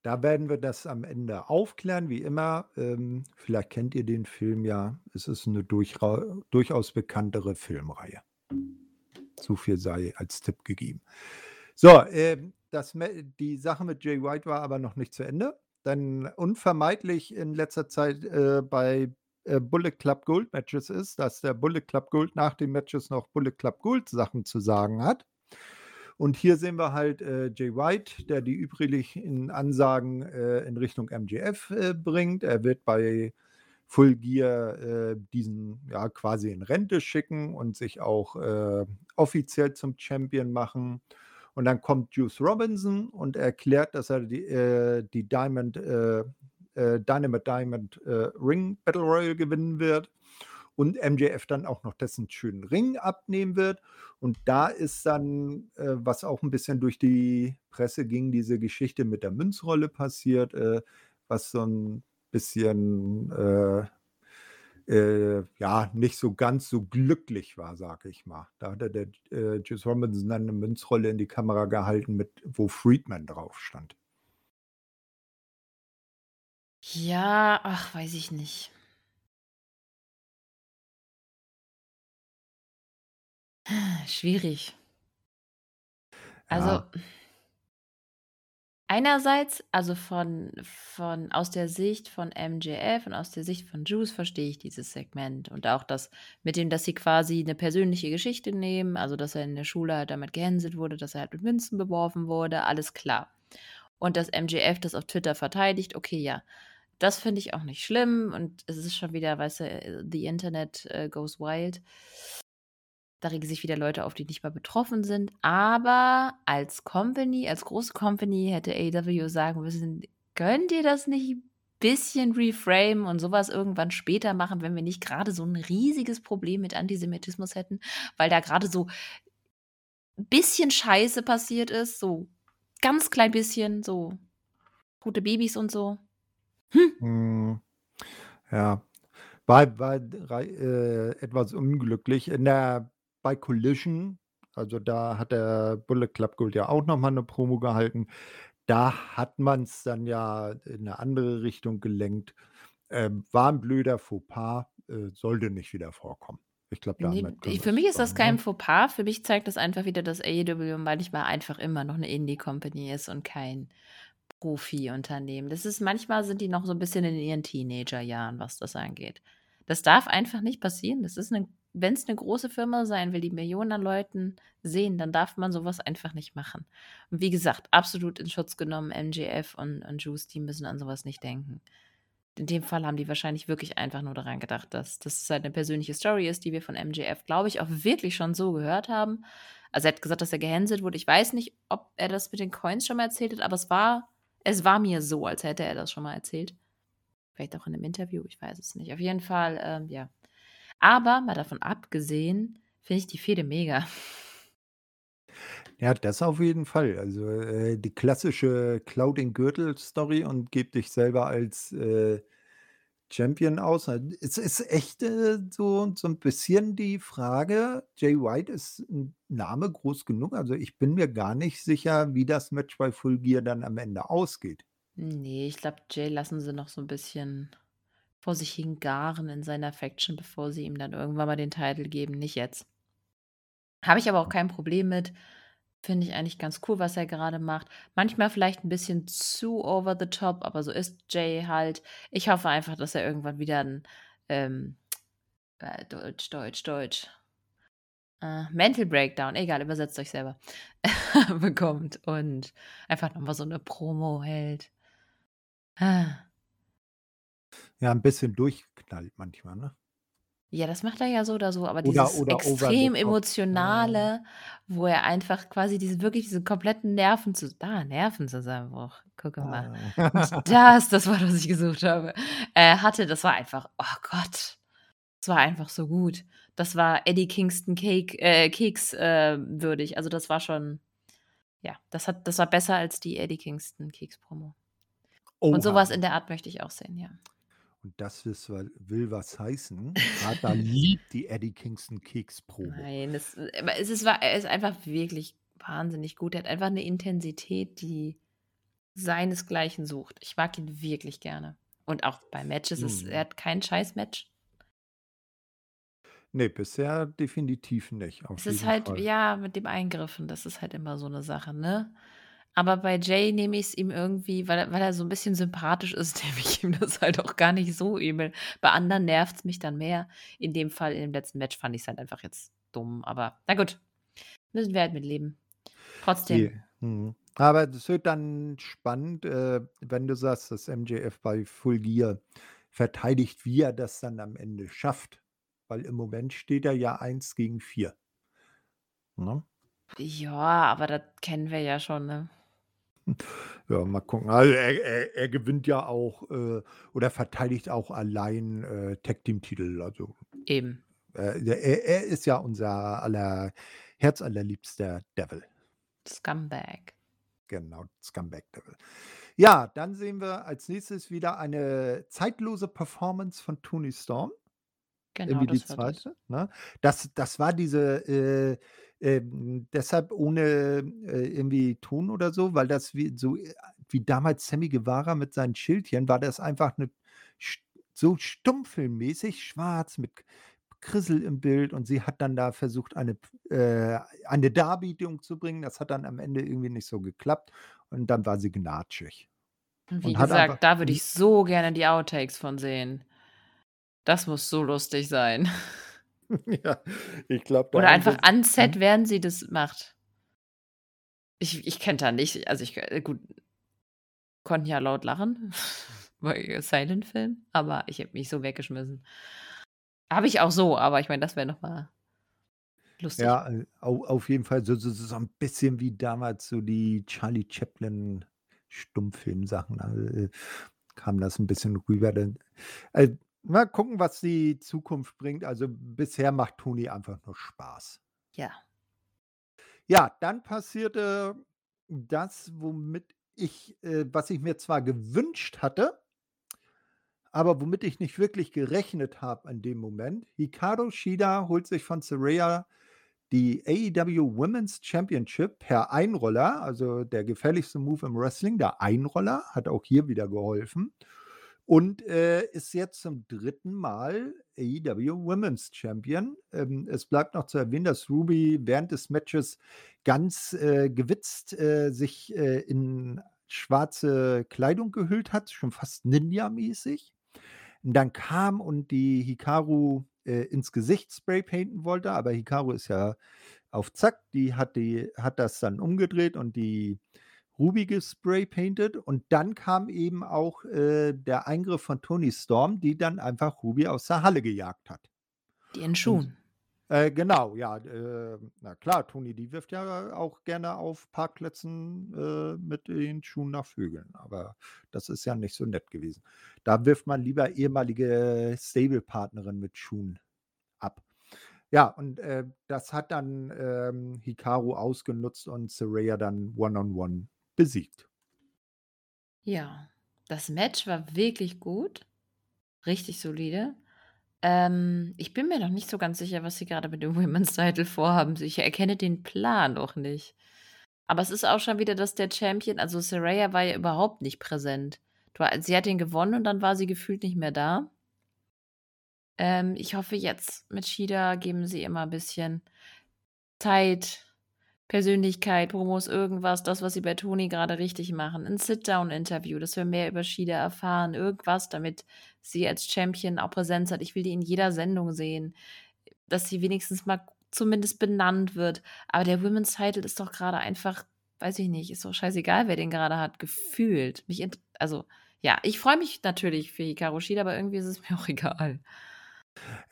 Da werden wir das am Ende aufklären, wie immer. Ähm, vielleicht kennt ihr den Film ja. Es ist 'ne durchrau durchaus bekanntere Filmreihe. So viel sei als Tipp gegeben. So, ähm, das die Sache mit Jay White war aber noch nicht zu Ende, denn unvermeidlich in letzter Zeit, äh, bei, äh, Bullet Club Gold Matches ist, dass der Bullet Club Gold nach den Matches noch Bullet Club Gold Sachen zu sagen hat. Und hier sehen wir halt, äh, Jay White, der die üblichen Ansagen, äh, in Richtung MJF, äh, bringt. Er wird bei Full Gear, äh, diesen, ja, quasi in Rente schicken und sich auch, äh, offiziell zum Champion machen. Und dann kommt Juice Robinson und erklärt, dass er die, äh, die Diamond, Dynamite Diamond Ring Battle Royal gewinnen wird und MJF dann auch noch dessen schönen Ring abnehmen wird. Und da ist dann, äh, was auch ein bisschen durch die Presse ging, diese Geschichte mit der Münzrolle passiert, äh, was so ein bisschen äh, äh, ja, nicht so ganz so glücklich war, sage ich mal. Da hat der äh, Juice Robinson dann eine Münzrolle in die Kamera gehalten, mit, wo Friedman drauf stand. Ja, ach, weiß ich nicht. Schwierig. Also Ja. einerseits, also von von aus der Sicht von MJF und aus der Sicht von Juice verstehe ich dieses Segment und auch das mit dem, dass sie quasi eine persönliche Geschichte nehmen, also, dass er in der Schule halt damit gehänselt wurde, dass er halt mit Münzen beworfen wurde, alles klar. Und dass MJF das auf Twitter verteidigt, okay, ja. Das finde ich auch nicht schlimm und es ist schon wieder, weißt du, äh, the Internet, äh, goes wild. Da regen sich wieder Leute auf, die nicht mal betroffen sind. Aber als Company, als große Company hätte AEW sagen müssen, könnt ihr das nicht ein bisschen reframe und sowas irgendwann später machen, wenn wir nicht gerade so ein riesiges Problem mit Antisemitismus hätten, weil da gerade so ein bisschen Scheiße passiert ist, so ganz klein bisschen, so gute Babys und so. Hm. Hm. Ja. War, war äh, etwas unglücklich. In der bei Collision, also da hat der Bullet Club Gold ja auch nochmal eine Promo gehalten. Da hat man es dann ja in eine andere Richtung gelenkt. Ähm, war ein blöder Fauxpas, äh, sollte nicht wieder vorkommen. Ich glaube, Nee, damit können für mich ist das kein ne? Fauxpas. Für mich zeigt das einfach wieder, dass AEW manchmal einfach immer noch eine Indie-Company ist und kein Profi-Unternehmen. Das ist manchmal sind die noch so ein bisschen in ihren Teenagerjahren, was das angeht. Das darf einfach nicht passieren. Das ist 'ne wenn's 'ne große Firma sein will, die Millionen an Leuten sehen, dann darf man sowas einfach nicht machen. Und wie gesagt, absolut in Schutz genommen, MJF und und Juice, die müssen an sowas nicht denken. In dem Fall haben die wahrscheinlich wirklich einfach nur daran gedacht, dass es halt 'ne persönliche Story ist, die wir von MJF, glaube ich, auch wirklich schon so gehört haben. Also, er hat gesagt, dass er gehänselt wurde. Ich weiß nicht, ob er das mit den Coins schon mal erzählt hat, aber es war es war mir so, als hätte er das schon mal erzählt. Vielleicht auch in 'nem Interview, ich weiß es nicht. Auf jeden Fall, ähm, ja. Aber mal davon abgesehen, finde ich die Fehde mega. Ja, das auf jeden Fall. Also, äh, die klassische Klau den Gürtel-Story und gib dich selber als, äh, Champion aus. Es ist echt, äh, so so 'n bisschen die Frage Jay White ist 'n Name groß genug. Also, ich bin mir gar nicht sicher, wie das Match bei Full Gear dann am Ende ausgeht. Ne, ich glaube, Jay lassen sie noch so 'n bisschen vor sich hingaren in seiner Faction, bevor sie ihm dann irgendwann mal den Title geben, nicht jetzt. Habe ich aber auch kein Problem mit. Finde ich eigentlich ganz cool, was er gerade macht. Manchmal vielleicht ein bisschen zu over the top, aber so ist Jay halt. Ich hoffe einfach, dass er irgendwann wieder 'n, ähm, äh, Deutsch, Deutsch, Deutsch, äh, Mental Breakdown, egal, übersetzt euch selber, bekommt und einfach noch mal so 'ne Promo hält. Ah. Ja, 'n bisschen durchgeknallt manchmal, ne? Ja, das macht er ja so oder so, aber Oder dieses oder extrem. Emotionale, wo er einfach quasi diese wirklich diesen kompletten Nervenzu da, Nervenzusammenbruch, gucke mal. Ah. Und das, das war, was ich gesucht habe, äh, hatte, das war einfach oh Gott, das war einfach so gut. Das war Eddie Kingston Cake äh, Keks, äh, würdig. Also, das war schon ja, das hat das war besser als die Eddie Kingston Keks-Promo. Und so was Oha. in der Art möchte ich auch sehen, ja. Und das ist will was heißen. Martha liebt die Eddie Kingston Keks-Promo. Nein, es aber es ist war er ist einfach wirklich wahnsinnig gut. Er hat einfach 'ne Intensität, die seinesgleichen sucht. Ich mag ihn wirklich gerne. Und auch bei Matches ist er Mhm. hat kein Scheiß-Match. Ne, bisher definitiv nicht, Es ist halt Fall. ja, mit dem Eingriffen, das ist halt immer so 'ne Sache, ne? Aber bei Jay nehme ich's ihm irgendwie, weil er weil er so 'n bisschen sympathisch ist, nehme ich ihm das halt auch gar nicht so übel. Bei anderen nervt's mich dann mehr. In dem Fall, in dem letzten Match fand ich's halt einfach jetzt dumm, aber na gut, müssen wir halt mit leben. Trotzdem. Mhm. Aber das wird dann spannend, äh, wenn du sagst, dass MJF bei Full Gear verteidigt, wie er das dann am Ende schafft, weil im Moment steht er ja 1 gegen 4. Ne? Ja, aber das kennen wir ja schon, ne? Ja, mal gucken. Also, er er er gewinnt ja auch, äh oder verteidigt auch allein, äh, Tag-Team-Titel, also Eben. Äh, der er er ist ja unser aller herzallerliebster Devil. Scumbag. Genau, Scumbag Devil. Ja, dann sehen wir als Nächstes wieder eine zeitlose Performance von Toni Storm. Genau, Irgendwie die das war das. zweite, ne? Das das war diese, äh, ähm, deshalb ohne, äh, irgendwie Ton oder so, weil das wie so, äh, wie damals Sammy Guevara mit seinen Schildchen war das einfach 'ne st so stummfilmmäßig schwarz mit Krissel im Bild und sie hat dann da versucht, eine äh, eine Darbietung zu bringen. Das hat dann am Ende irgendwie nicht so geklappt und dann war sie gnatschig Wie hat einfach gesagt, da würde ich so gerne die Outtakes von sehen. Das muss so lustig sein. Ja, ich glaube, Oder einfach an Set, mhm. während sie das macht. Ich ich könnte da nicht also, ich äh, gut konnten ja laut lachen, Silent-Film, aber ich hätte mich so weggeschmissen. Habe ich auch so, aber ich meine, das wäre noch mal lustig. Ja, äh, au auf jeden Fall so so so 'n bisschen wie damals so die Charlie Chaplin Stummfilmsachen, äh, kam das 'n bisschen rüber dann. Äh, mal gucken, was die Zukunft bringt. Also, bisher macht Toni einfach nur Spaß. Ja. Ja, dann passierte das, womit ich äh, was ich mir zwar gewünscht hatte aber womit ich nicht wirklich gerechnet habe in dem Moment. Hikaru Shida holt sich von Saraya die AEW Women's Championship per Einroller, also der gefährlichste Move im Wrestling, der Einroller, hat auch hier wieder geholfen und, äh, ist jetzt zum 3. Mal AEW Women's Champion. Ähm, es bleibt noch zu erwähnen, dass Ruby während des Matches ganz, äh, gewitzt, äh, sich, äh, in schwarze Kleidung gehüllt hat, schon fast ninjamäßig. Und dann kam und die Hikaru, äh, ins Gesicht spraypainten wollte, aber Hikaru ist ja auf Zack, die hat die hat das dann umgedreht und die Ruby gespraypaintet und dann kam eben auch, äh, der Eingriff von Toni Storm, die dann einfach Ruby aus der Halle gejagt hat. Die in Und Schuhen. äh, genau, ja, äh, na klar, Toni, die wirft ja auch gerne auf Parkplätzen, äh, mit den Schuhen nach Vögeln, aber das ist ja nicht so nett gewesen. Da wirft man lieber ehemalige Stable-Partnerin mit Schuhen ab. Ja, und, äh, das hat dann, ähm, Hikaru ausgenutzt und Saraya dann One on One besiegt. Ja, das Match war wirklich gut, richtig solide. Ähm, ich bin mir noch nicht so ganz sicher, was sie grade mit dem Women's Title vorhaben. Ich erkenne den Plan noch nicht. Aber es ist auch schon wieder, dass der Champion also, Saraya war ja überhaupt nicht präsent. Sie hat ihn gewonnen und dann war sie gefühlt nicht mehr da. Ähm, ich hoffe jetzt mit Shida geben sie ihr mal bisschen Zeit, Persönlichkeit, Promos, irgendwas, das, was sie bei Toni grade richtig machen. 'N Sit-Down-Interview, dass wir mehr über Shida erfahren, irgendwas, damit sie als Champion auch Präsenz hat. Ich will die in jeder Sendung sehen, dass sie wenigstens mal zumindest benannt wird. Aber der Women's Title ist doch grade einfach weiß ich nicht, ist doch scheißegal, wer den grade hat, gefühlt. Mich also, ja, ich freue mich natürlich für Hikaru Shida, aber irgendwie ist es mir auch egal.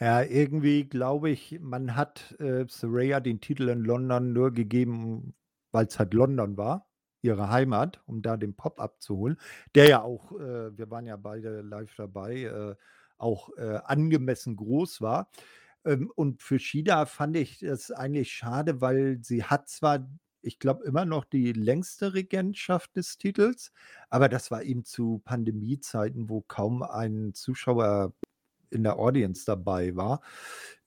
Ja, irgendwie glaube ich, man hat, äh, Saraya den Titel in London nur gegeben, weil's halt London war, ihre Heimat, um da den Pop abzuholen, der ja auch äh, wir waren ja beide live dabei, äh, auch, äh, angemessen groß war. Ähm, und für Shida fand ich es eigentlich schade, weil sie hat zwar, ich glaube, immer noch die längste Regentschaft des Titels, aber das war eben zu Pandemiezeiten, wo kaum ein Zuschauer in der Audience dabei war.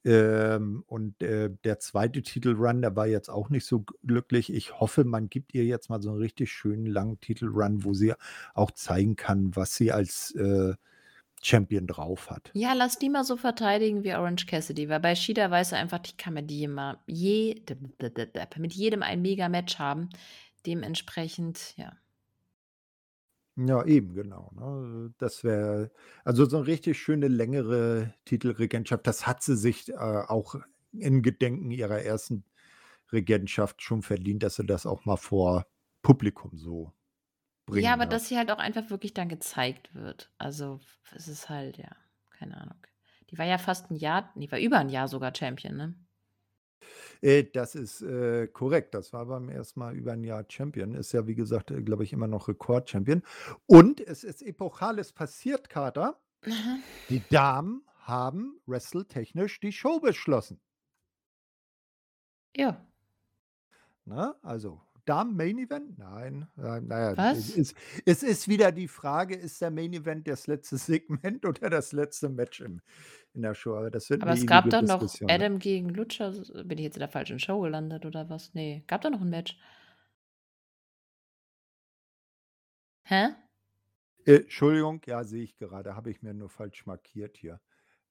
Ähm, und, äh, der 2. Titelrun, der war jetzt auch nicht so glücklich. Ich hoffe, man gibt ihr jetzt mal so 'n richtig schönen langen Titelrun, wo sie auch zeigen kann, was sie als, äh, Champion drauf hat. Ja, lass die mal so verteidigen wie Orange Cassidy, weil bei Shida weißt du einfach, die kann mit jedem jedem mit jedem ein Mega-Match haben. Dementsprechend, ja. Ja, eben, genau, ne? Das wäre also, so 'ne richtig schöne längere Titelregentschaft, das hat sie sich, äh, auch in Gedenken ihrer 1. Regentschaft schon verdient, dass sie das auch mal vor Publikum so Ja, bringen aber darf. dass sie halt auch einfach wirklich dann gezeigt wird. Also, es ist halt ja, keine Ahnung. Die war ja fast 'n Jahr ne, war über 'n Jahr sogar Champion, ne? Äh, das ist, äh, korrekt. Das war beim ersten Mal über 'n Jahr Champion. Ist ja, wie gesagt, äh, glaube ich, immer noch Rekord-Champion. Und es ist Epochales passiert, Kater. Mhm. Die Damen haben wrestle-technisch die Show beschlossen. Ja. Ne? Also, Damen-Main Event? Nein. Äh, na ja, es Was? ist es ist wieder die Frage, ist der Main Event das letzte Segment oder das letzte Match im in der Show? Aber das wird Aber es gab doch noch ne? Adam gegen Lucha s bin ich jetzt in der falschen Show gelandet oder was? Ne, gab da noch 'n Match? Hä? Äh, Entschuldigung, ja, sehe ich gerade, habe ich mir nur falsch markiert hier.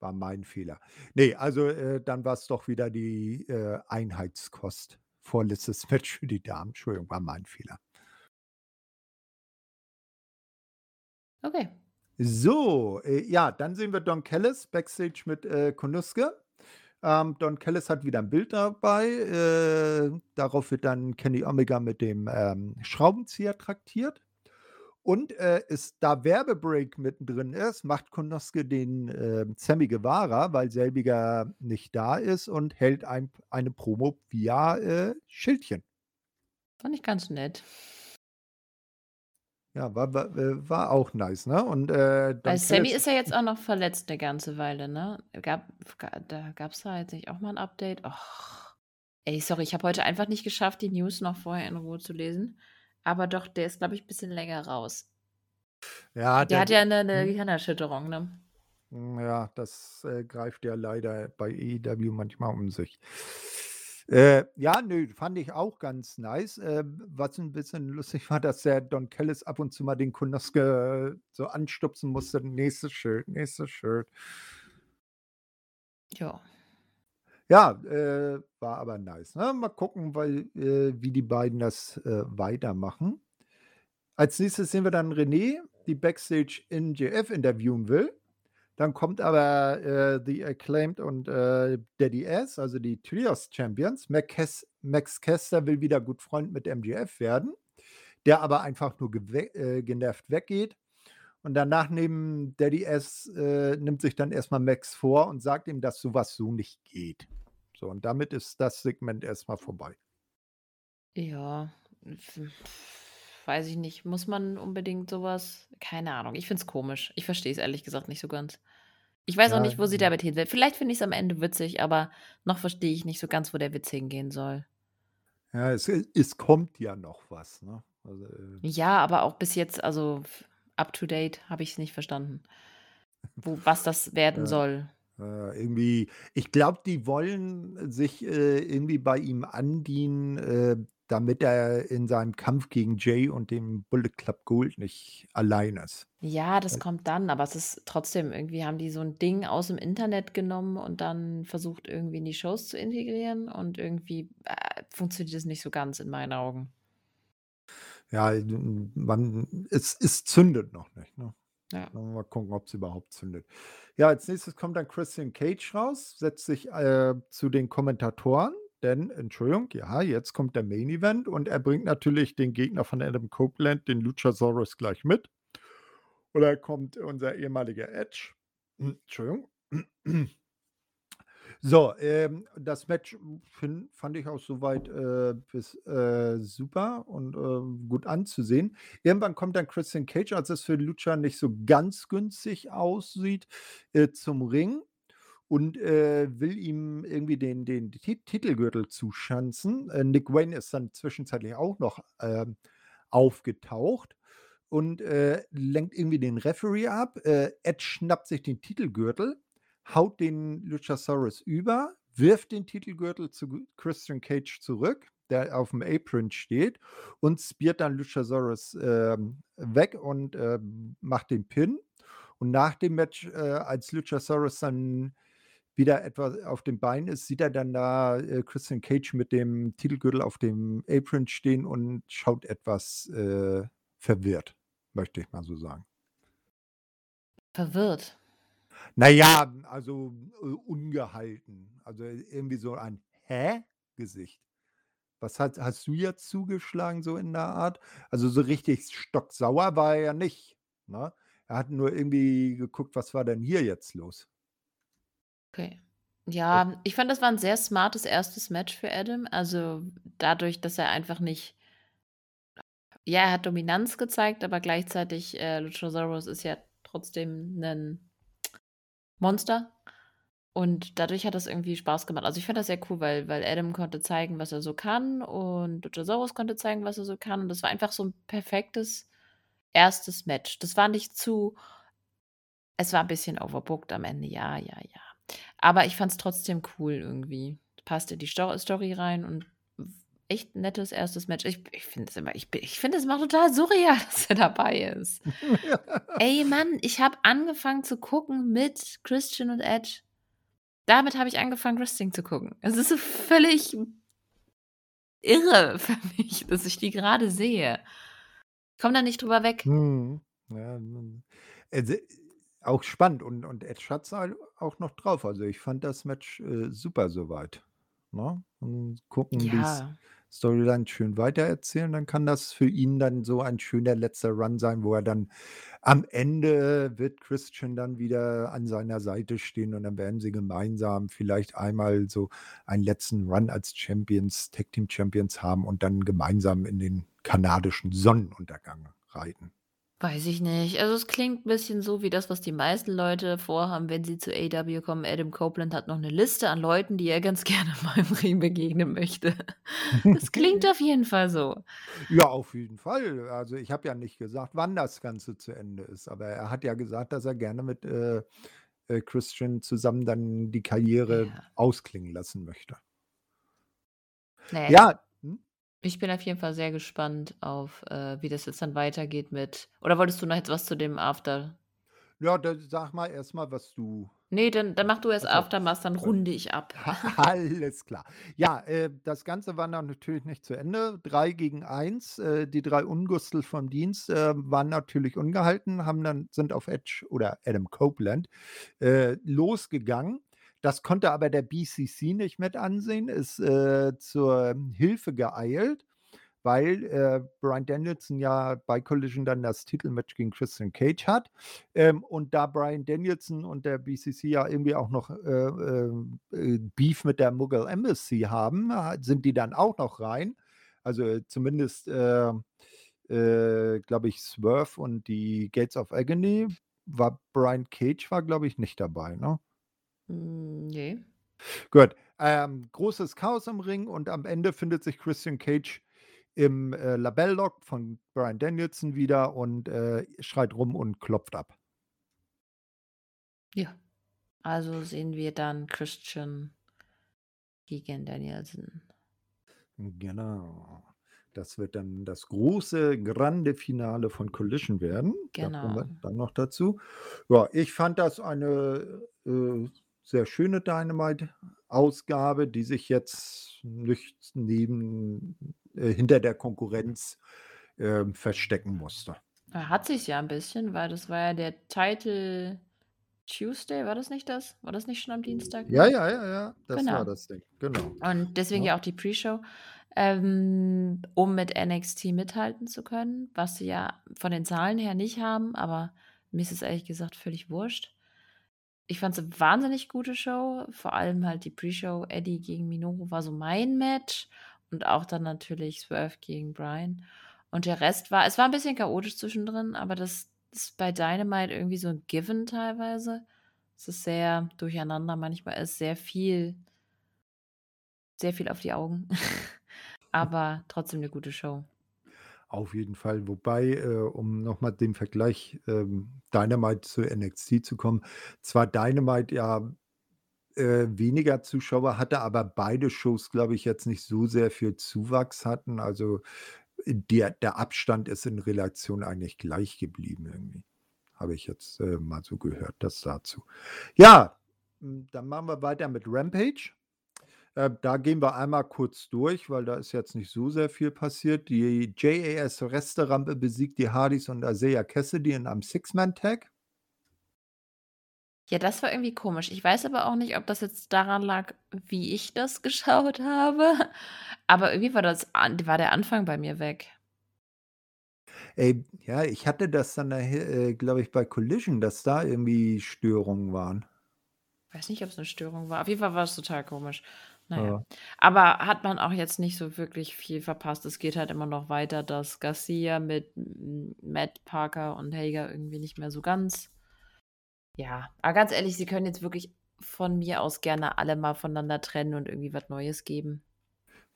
War mein Fehler. Ne, also, äh, dann war's doch wieder die, äh, Einheitskost. Vorletztes Match für die Damen. Entschuldigung, war mein Fehler. Okay. So, äh, ja, dann sehen wir Don Callis backstage mit, äh, Konosuke. Ähm, Don Callis hat wieder 'n Bild dabei. Äh, darauf wird dann Kenny Omega mit dem, ähm, Schraubenzieher traktiert. Und, äh, ist da Werbebreak mittendrin ist, macht Konosuke den, ähm, Sammy Guevara, weil selbiger nicht da ist und hält ein eine Promo via, äh, Schildchen. Fand ich ganz nett. Ja, war war äh, war auch nice, ne? Und, äh, Weil Sammy ist ja jetzt auch noch verletzt 'ne ganze Weile, ne? Gab ga da gab's da jetzt nicht auch mal 'n Update? Och. Ey, sorry, ich habe heute einfach nicht geschafft, die News noch vorher in Ruhe zu lesen. Aber doch, der ist, glaube ich, bisschen länger raus. Ja, Der der hat ja 'ne 'ne mhm. Gehirnerschütterung, ne? Hm, ja, das, äh, greift ja leider bei AEW manchmal um sich. Äh, ja, ne, fand ich auch ganz nice. Ähm, was 'n bisschen lustig war, dass der Don Callis ab und zu mal den Konosuke so anstupsen musste: „Nächstes Schild, nächstes Schild.“ Ja. Ja, äh, war aber nice, ne? Mal gucken, weil äh, wie die beiden das, äh, weitermachen. Als Nächstes sehen wir dann Renée, die backstage MJF interviewen will. Dann kommt aber, äh, The Acclaimed und, äh, Daddy Ass, also die Trios Champions. Max Caster will wieder gut Freund mit MJF werden, der aber einfach nur äh, genervt weggeht. Und danach nehmen Daddy Ass äh, nimmt sich dann erst mal Max vor und sagt ihm, dass so was so nicht geht. So, und damit ist das Segment erst mal vorbei. Ja, weiß ich nicht. Muss man unbedingt so was? Keine Ahnung. Ich finde es komisch. Ich verstehe es ehrlich gesagt nicht so ganz. Ich weiß auch Ja, nicht, wo sie mhm. damit hin will. Vielleicht finde ich's am Ende witzig, aber noch verstehe ich nicht so ganz, wo der Witz hingehen soll. Ja, es es kommt ja noch was, ne? Also, äh Ja, aber auch bis jetzt, also f up to date habe ich's nicht verstanden. Wo was das werden Ja. soll. Äh, irgendwie ich glaube, die wollen sich, äh, irgendwie bei ihm andienen, äh, damit er in seinem Kampf gegen Jay und dem Bullet Club Gold nicht allein ist. Ja, das kommt dann, aber es ist trotzdem irgendwie haben die so 'n Ding aus'm Internet genommen und dann versucht, irgendwie in die Shows zu integrieren und irgendwie, äh, funktioniert das nicht so ganz in meinen Augen. Ja, n man es es zündet noch nicht, ne? Ja. Mal gucken, ob's überhaupt zündet. Ja, als Nächstes kommt dann Christian Cage raus, setzt sich, äh, zu den Kommentatoren, denn Entschuldigung, ja, jetzt kommt der Main Event und er bringt natürlich den Gegner von Adam Copeland, den Luchasaurus, gleich mit. Dann kommt unser ehemaliger Edge. Entschuldigung. So, ähm, das Match fin fand ich auch so weit, äh, bis äh, super und, ähm, gut anzusehen. Irgendwann kommt dann Christian Cage, als es für Lucha nicht so ganz günstig aussieht, äh, zum Ring und, äh, will ihm irgendwie den den Ti Titelgürtel zuschanzen. Äh, Nick Wayne ist dann zwischenzeitlich auch noch, ähm, aufgetaucht und, äh, lenkt irgendwie den Referee ab. Äh, Edge schnappt sich den Titelgürtel, haut den Luchasaurus über, wirft den Titelgürtel zu Christian Cage zurück, der auf'm Apron steht und speart dann Luchasaurus, ähm, weg und, ähm, macht den Pin. Und nach dem Match, äh, als Luchasaurus dann wieder etwa auf den Beinen ist, sieht er dann da, äh, Christian Cage mit dem Titelgürtel auf dem Apron stehen und schaut etwas, äh, verwirrt, möchte ich mal so sagen. Verwirrt? Na ja, also, äh, ungehalten. Also, irgendwie so ein „Hä?“-Gesicht. Was hat hast du jetzt zugeschlagen so in der Art? Also, so richtig stocksauer war er ja nicht, ne? Er hat nur irgendwie geguckt: „Was war denn hier jetzt los?“ Okay. Ja, ich fand, das war 'n sehr smartes 1. Match für Adam. Also, dadurch, dass er einfach nicht ja, er hat Dominanz gezeigt, aber gleichzeitig, äh, Luchasaurus ist ja trotzdem 'nen Monster. Und dadurch hat das irgendwie Spaß gemacht. Also, ich fand das sehr cool, weil weil Adam konnte zeigen, was er so kann und Luchasaurus konnte zeigen, was er so kann. Und das war einfach so 'n perfektes 1. Match. Das war nicht zu es war 'n bisschen overbooked am Ende, ja, ja, ja. Aber ich fand's trotzdem cool irgendwie. Passte die Sto Story rein und echt nettes 1. Match. Ich ich finde es immer ich ich finde es immer total surreal, dass er dabei ist. Ey, Mann, ich habe angefangen zu gucken mit Christian und Edge. Damit habe ich angefangen, Wrestling zu gucken. Es ist so völlig irre für mich, dass ich die grade sehe. Komme da nicht drüber weg. Mhm. Ja, äh, se auch spannend und und Edge hat's halt auch noch drauf. Also, ich fand das Match, äh, super so weit, ne? Und gucken, Ja. Storyline schön weitererzählen, dann kann das für ihn dann so ein schöner letzter Run sein, wo er dann am Ende wird Christian dann wieder an seiner Seite stehen und dann werden sie gemeinsam vielleicht einmal so einen letzten Run als Champions Tag Team Champions haben und dann gemeinsam in den kanadischen Sonnenuntergang reiten. Weiß ich nicht. Also, es klingt 'n bisschen so wie das, was die meisten Leute vorhaben, wenn sie zu AEW kommen. Adam Copeland hat noch 'ne Liste an Leuten, die er ganz gerne mal im Ring begegnen möchte. Das klingt auf jeden Fall so. Ja, auf jeden Fall. Also, ich habe ja nicht gesagt, wann das Ganze zu Ende ist, aber er hat ja gesagt, dass er gerne mit, äh, äh, Christian zusammen dann die Karriere Ja. ausklingen lassen möchte. Na ja, ich bin auf jeden Fall sehr gespannt auf, äh, wie das jetzt dann weitergeht mit oder wolltest du noch jetzt was zu dem After Ja, dann sag mal erst mal, was du Ne, dann dann mach du erst ach so, Aftermath, dann gut. runde ich ab. Alles klar. Ja, äh, das Ganze war dann natürlich nicht zu Ende. 3 gegen 1. Äh, die 3 Ungustel vom Dienst, äh, waren natürlich ungehalten, haben dann sind auf Edge oder Adam Copeland, äh, losgegangen. Das konnte aber der BCC nicht mit ansehen, ist, äh, zur Hilfe geeilt, weil, äh, Bryan Danielson ja bei Collision dann das Titelmatch gegen Christian Cage hat. Ähm, und da Bryan Danielson und der BCC ja irgendwie auch noch, äh, ähm, äh, Beef mit der Mughal Embassy haben, ha sind die dann auch noch rein. Also, zumindest, äh, äh, glaube ich, Swerve und die Gates of Agony. War Brian Cage war, glaube ich, nicht dabei, ne? Hm, ne. Gut, ähm, großes Chaos im Ring und am Ende findet sich Christian Cage im, äh, Labell-Lock von Bryan Danielson wieder und, äh, schreit rum und klopft ab. Ja. Also, sehen wir dann Christian gegen Danielson. Genau. Das wird dann das große grande Finale von Collision werden. Da kommen wir Genau. dann noch dazu. Ja, ich fand das eine, äh, sehr schöne Dynamite-Ausgabe, die sich jetzt nicht neben äh, hinter der Konkurrenz, ähm, verstecken musste. Er hat sich's ja 'n bisschen, weil das war ja der Title Tuesday, war das nicht das? War das nicht schon am Dienstag? Ja, ja, ja, ja, das war Genau. das Ding, genau. Und deswegen Ne? ja auch die Pre-Show, ähm, um mit NXT mithalten zu können, was sie ja von den Zahlen her nicht haben, aber mir ist es ehrlich gesagt völlig wurscht. Ich fand's 'ne wahnsinnig gute Show, vor allem halt die Pre-Show Eddie gegen Minoru war so mein Match und auch dann natürlich Swerve gegen Bryan. Und der Rest war es war 'n bisschen chaotisch zwischendrin, aber das ist bei Dynamite irgendwie so 'n Given teilweise. Es ist sehr durcheinander, manchmal ist sehr viel sehr viel auf die Augen, aber trotzdem 'ne gute Show. Auf jeden Fall, wobei, äh, um noch mal den Vergleich, ähm, Dynamite zu NXT zu kommen, zwar Dynamite ja, äh, weniger Zuschauer hatte, aber beide Shows, glaube ich, jetzt nicht so sehr viel Zuwachs hatten. Also, äh, der der Abstand ist in Relation eigentlich gleich geblieben irgendwie. Habe ich jetzt, äh, mal so gehört, das dazu. Ja, dann machen wir weiter mit Rampage. Äh, da gehen wir einmal kurz durch, weil da ist jetzt nicht so sehr viel passiert. Die JAS Resterampe besiegt die Hardys und Isaiah Cassidy in einem Six-Man-Tag. Ja, das war irgendwie komisch. Ich weiß aber auch nicht, ob das jetzt daran lag, wie ich das geschaut habe, aber irgendwie war das war der Anfang bei mir weg. Ey, ja, ich hatte das dann äh, glaube ich, bei Collision, dass da irgendwie Störungen waren. Weiß nicht, ob es eine Störung war. Auf jeden Fall war es total komisch. Naja. Ja. Aber hat man auch jetzt nicht so wirklich viel verpasst. Es geht halt immer noch weiter, dass Garcia mit Matt Parker und Hager irgendwie nicht mehr so ganz. Ja, aber ganz ehrlich, sie können jetzt wirklich von mir aus gerne alle mal voneinander trennen und irgendwie was Neues geben.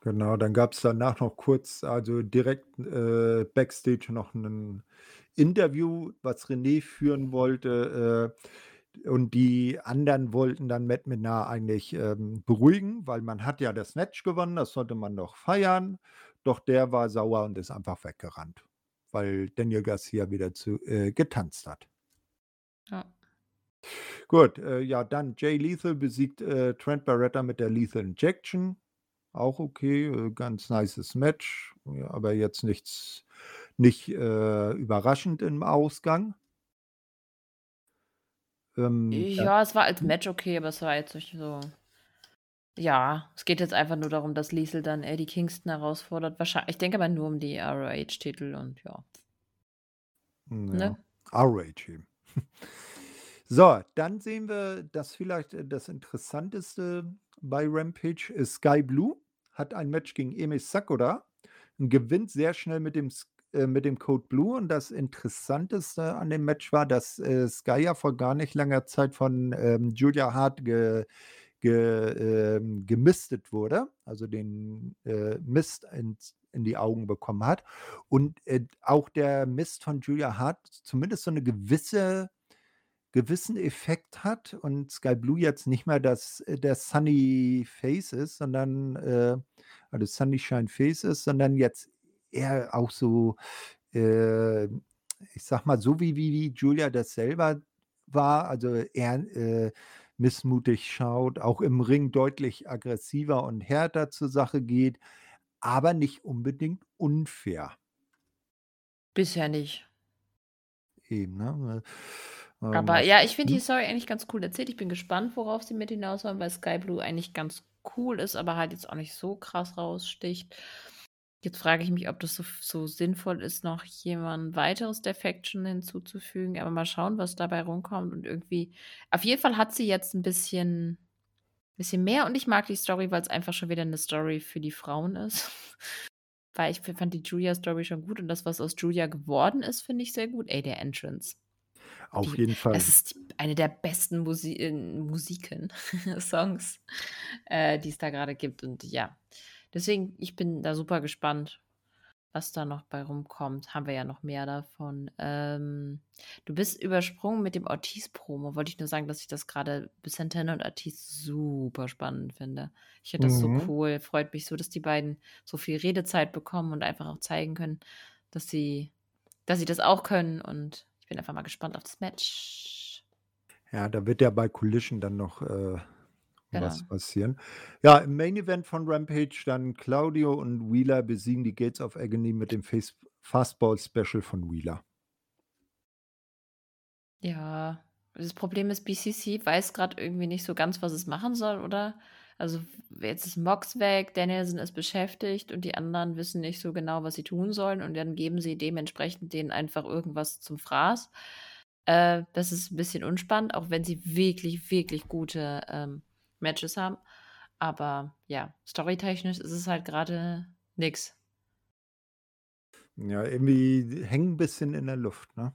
Genau, dann gab es danach noch kurz, also direkt äh, Backstage noch ein Interview, was René führen wollte. Äh, und die anderen wollten dann Matt Menard eigentlich ähm, beruhigen, weil man hat ja das Match gewonnen, das sollte man doch feiern. Doch der war sauer und ist einfach weggerannt, weil Daniel Garcia wieder zu, äh, getanzt hat. Ja. Gut, äh, ja, dann Jay Lethal besiegt äh, Trent Barretta mit der Lethal Injection. Auch okay, äh, ganz nices Match, aber jetzt nichts nicht, äh, überraschend im Ausgang. Ähm, ja. Ja, es war als? Match okay, aber es war jetzt nicht so ja, es geht jetzt einfach nur darum, dass Liesel dann Eddie Kingston herausfordert. Wahrscheinlich ich denke aber nur um die ROH-Titel und ja. Ja, Ne? ROH eben. So, dann sehen wir das vielleicht, äh, das Interessanteste bei Rampage ist Sky Blue hat ein Match gegen Emi Sakura und gewinnt sehr schnell mit dem äh, mit dem Code Blue. Und das Interessanteste an dem Match war, dass äh, Sky ja vor gar nicht langer Zeit von ähm, Julia Hart ge, ge, ähm, gemistet wurde, also den äh, Mist ins, in die Augen bekommen hat. Und äh, auch der Mist von Julia Hart zumindest so eine gewisse gewissen Effekt hat und Sky Blue jetzt nicht mehr das, äh, der Sunny Face ist, sondern äh, also Sunny Shine Face ist, sondern jetzt eher auch so, äh, ich sag mal, so wie, wie, wie Julia das selber war, also eher äh, missmutig schaut, auch im Ring deutlich aggressiver und härter zur Sache geht, aber nicht unbedingt unfair. Bisher nicht. Eben, ne? Aber ähm, ja, ich finde die hm? Story eigentlich ganz cool erzählt. Ich bin gespannt, worauf sie mit hinaus wollen, weil Sky Blue eigentlich ganz cool ist, aber halt jetzt auch nicht so krass raussticht. Jetzt frage ich mich, ob das so, so sinnvoll ist, noch jemand weiteres der Faction hinzuzufügen. Aber mal schauen, was dabei rumkommt. Und irgendwie, auf jeden Fall hat sie jetzt ein bisschen, bisschen mehr. Und ich mag die Story, weil es einfach schon wieder eine Story für die Frauen ist. weil ich fand die Julia-Story schon gut. Und das, was aus Julia geworden ist, finde ich sehr gut. Ey, der Entrance. Auf die, jeden Fall. Das ist eine der besten Musi äh, Musiken, Songs, äh, die es da gerade gibt. Und ja, deswegen, ich bin da super gespannt, was da noch bei rumkommt. Haben wir ja noch mehr davon. Ähm, du bist übersprungen mit dem Ortiz-Promo. Wollte ich nur sagen, dass ich das gerade Santana und Ortiz super spannend finde. Ich finde das mhm. so cool. Freut mich so, dass die beiden so viel Redezeit bekommen und einfach auch zeigen können, dass sie, dass sie das auch können und bin einfach mal gespannt auf das Match. Ja, da wird ja bei Collision dann noch äh, genau. was passieren. Ja, im Main Event von Rampage dann Claudio und Wheeler besiegen die Gates of Agony mit dem Face Fastball Special von Wheeler. Ja, das Problem ist, BCC weiß gerade irgendwie nicht so ganz, was es machen soll, oder? Also jetzt ist Mox weg, Danielson ist beschäftigt und die anderen wissen nicht so genau, was sie tun sollen und dann geben sie dementsprechend denen einfach irgendwas zum Fraß. Äh, das ist ein bisschen unspannend, auch wenn sie wirklich, wirklich gute ähm, Matches haben. Aber ja, storytechnisch ist es halt gerade nix. Ja, irgendwie hängen ein bisschen in der Luft, ne?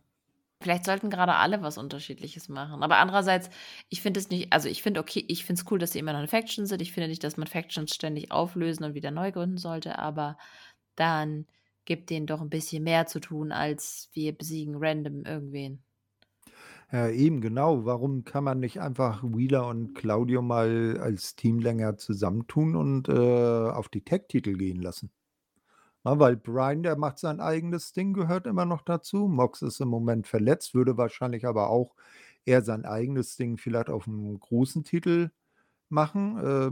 Vielleicht sollten gerade alle was Unterschiedliches machen. Aber andererseits, ich finde es nicht, also ich finde okay, ich finde es cool, dass sie immer noch eine Faction sind. Ich finde nicht, dass man Factions ständig auflösen und wieder neu gründen sollte, aber dann gibt denen doch ein bisschen mehr zu tun, als wir besiegen random irgendwen. Ja, eben genau. Warum kann man nicht einfach Wheeler und Claudio mal als Team länger zusammentun und äh, auf die Tag-Titel gehen lassen? Ja, weil Brian, der macht sein eigenes Ding, gehört immer noch dazu. Mox ist im Moment verletzt, würde wahrscheinlich aber auch eher sein eigenes Ding vielleicht auf einem großen Titel machen. Äh,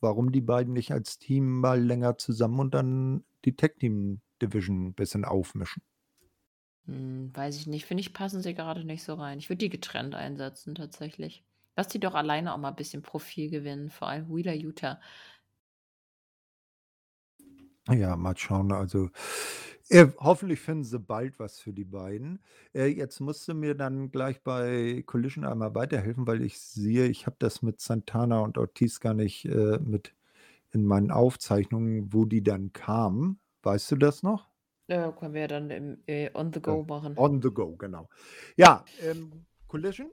warum die beiden nicht als Team mal länger zusammen und dann die Tag Team Division ein bisschen aufmischen? Hm, weiß ich nicht. Finde ich, passen sie gerade nicht so rein. Ich würde die getrennt einsetzen, tatsächlich. Lass die doch alleine auch mal ein bisschen Profil gewinnen, vor allem Wheeler Utah. Ja, mal schauen. Also Äh, hoffentlich finden sie bald was für die beiden. Äh, jetzt musst du mir dann gleich bei Collision einmal weiterhelfen, weil ich sehe, ich habe das mit Santana und Ortiz gar nicht, äh, mit in meinen Aufzeichnungen, wo die dann kamen. Weißt du das noch? Ja, können wir ja dann im, äh, on the go machen. on the go, genau. Ja, ähm, Collision,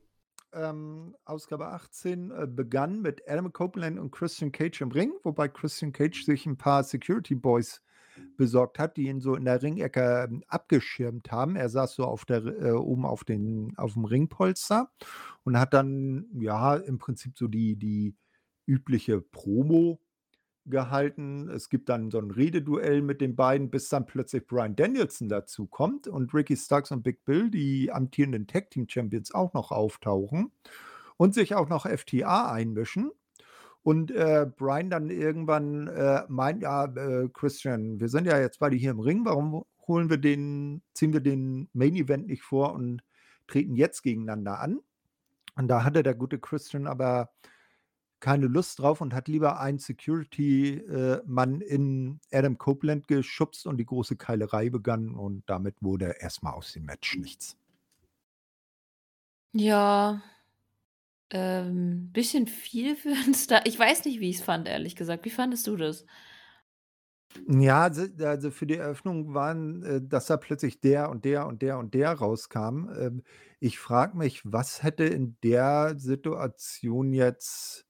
ähm, Ausgabe 18, äh, begann mit Adam Copeland und Christian Cage im Ring, wobei Christian Cage sich ein paar Security Boys besorgt hat, die ihn so in der Ringecke ähm, abgeschirmt haben. Er saß so auf der, äh, oben auf, den, auf dem Ringpolster und hat dann, ja, im Prinzip so die, die übliche Promo gehalten. Es gibt dann so ein Rededuell mit den beiden, bis dann plötzlich Brian Danielson dazu kommt und Ricky Starks und Big Bill, die amtierenden Tag Team Champions, auch noch auftauchen und sich auch noch FTA einmischen. Und äh, Brian dann irgendwann äh, meint, ja, äh, Christian, wir sind ja jetzt beide hier im Ring, warum holen wir den, ziehen wir den Main Event nicht vor und treten jetzt gegeneinander an? Und da hatte der gute Christian aber keine Lust drauf und hat lieber einen Security-Mann in Adam Copeland geschubst und die große Keilerei begann und damit wurde erstmal aus dem Match nichts. Ja, ähm, bisschen viel für einen Star. Ich weiß nicht, wie ich es fand, ehrlich gesagt. Wie fandest du das? Ja, also, also für die Eröffnung waren, äh, dass da plötzlich der und der und der und der rauskam. Ähm, ich frage mich, was hätte in der Situation jetzt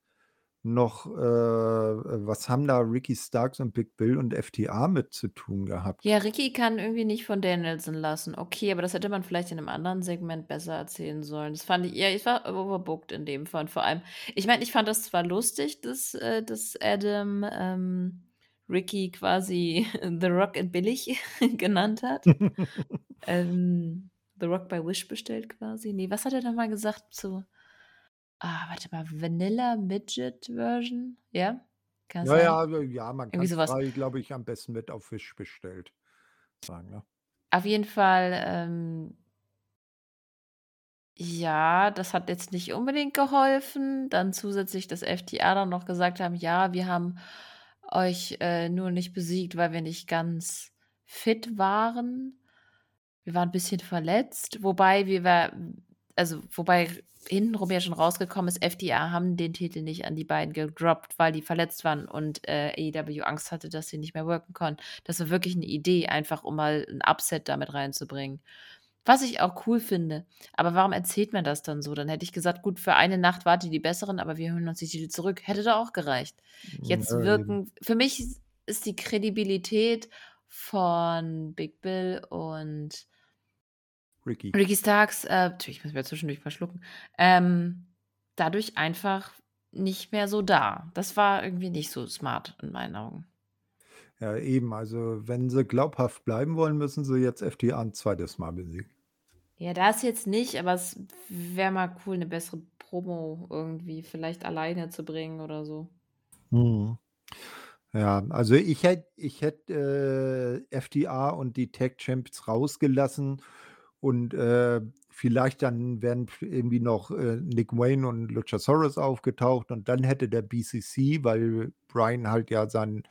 noch, äh, was haben da Ricky Starks und Big Bill und FTA mit zu tun gehabt? Ja, Ricky kann irgendwie nicht von Danielson lassen. Okay, aber das hätte man vielleicht in einem anderen Segment besser erzählen sollen. Das fand ich, ja, ich war overbooked in dem Fall. Vor allem, ich meine, ich fand das zwar lustig, dass, äh, dass Adam ähm, Ricky quasi The Rock in billig genannt hat. ähm, The Rock bei Wish bestellt quasi. Nee, was hat er da mal gesagt zu Ah, warte mal, Vanilla Midget Version? Ja? Kann Ja, ja, ja, man kann sowas. glaube ich, am besten mit auf Wish bestellt sagen, ne? Auf jeden Fall, ähm ja, das hat jetzt nicht unbedingt geholfen. Dann zusätzlich, dass FTA dann noch gesagt haben: „Ja, wir haben euch, äh, nur nicht besiegt, weil wir nicht ganz fit waren. Wir waren 'n bisschen verletzt.“ Wobei wir also, wobei hintenrum ja schon rausgekommen ist, FDA haben den Titel nicht an die beiden gedroppt, weil die verletzt waren und, äh, AEW Angst hatte, dass sie nicht mehr worken konnten. Das war wirklich 'ne Idee, einfach um mal 'n Upset da mit reinzubringen. Was ich auch cool finde. Aber warum erzählt man das dann so? Dann hätte ich gesagt: „Gut, für eine Nacht wart ihr die Besseren, aber wir holen uns die Titel zurück.“ Hätte doch auch gereicht. Jetzt Ja, eben. wirken für mich ist die Kredibilität von Big Bill und Ricky. Ricky Starks, äh ich muss mir zwischendurch mal schlucken, ähm, dadurch einfach nicht mehr so da. Das war irgendwie nicht so smart in meinen Augen. Ja, eben. Also, wenn sie glaubhaft bleiben wollen, müssen sie jetzt FTA 'n zweites Mal besiegen. Ja, das jetzt nicht, aber es wäre mal cool, 'ne bessere Promo irgendwie vielleicht alleine zu bringen oder so. Mhm. Ja, also ich hätte ich hätte, äh, FDA und die Tag Champs rausgelassen und, äh, vielleicht dann wären irgendwie noch, äh, Nick Wayne und Luchasaurus aufgetaucht und dann hätte der BCC, weil Brian halt ja sein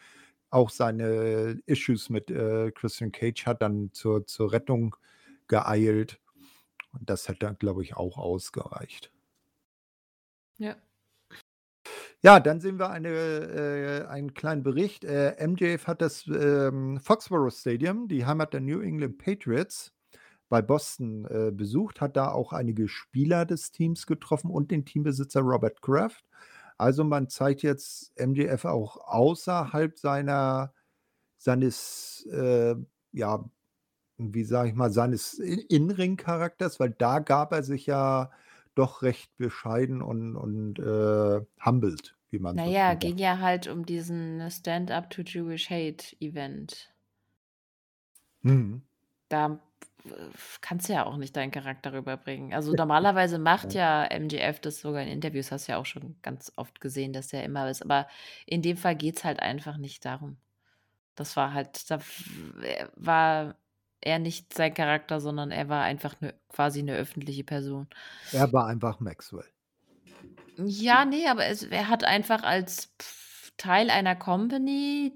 auch seine Issues mit, äh, Christian Cage hat, dann zur zur Rettung geeilt. Und das hätte dann, glaube ich, auch ausgereicht. Ja. Ja, dann sehen wir eine äh, einen kleinen Bericht. Äh, MJF hat das, ähm, Foxborough Stadium, die Heimat der New England Patriots, bei Boston, äh, besucht, hat da auch einige Spieler des Teams getroffen und den Teambesitzer Robert Kraft. Also, man zeigt jetzt MJF auch außerhalb seiner seines, äh, ja, wie sage ich mal, seines In In-Ring-Charakters, weil da gab er sich ja doch recht bescheiden und und, äh, humbled, wie man Na so ging ja halt um diesen Stand Up to Jewish Hate Event. Mhm. Da kannst du ja auch nicht deinen Charakter rüberbringen. Also, normalerweise macht ja MJF das sogar in Interviews, hast du ja auch schon ganz oft gesehen, dass er immer ist. Aber in dem Fall geht's halt einfach nicht darum. Das war halt da war er nicht sein Charakter, sondern er war einfach 'ne quasi 'ne öffentliche Person. Er war einfach Maxwell. Ja, ne, aber es er hat einfach als Teil einer Company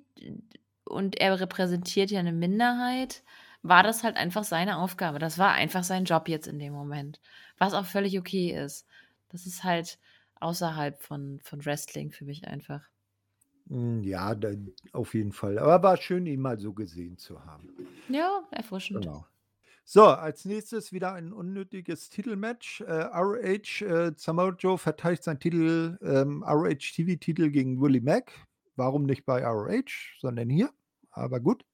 und er repräsentiert ja 'ne Minderheit, war das halt einfach seine Aufgabe. Das war einfach sein Job jetzt in dem Moment, was auch völlig okay ist. Das ist halt außerhalb von von Wrestling für mich einfach. Hm, ja, auf jeden Fall. Aber war schön, ihn mal so gesehen zu haben. Ja, erfrischend. Genau. So, als nächstes wieder ein unnötiges Titelmatch. Äh, ROH, äh, Samoa Joe verteidigt seinen Titel, ähm, ROH TV-Titel gegen Willie Mack. Warum nicht bei ROH, sondern hier? Aber gut.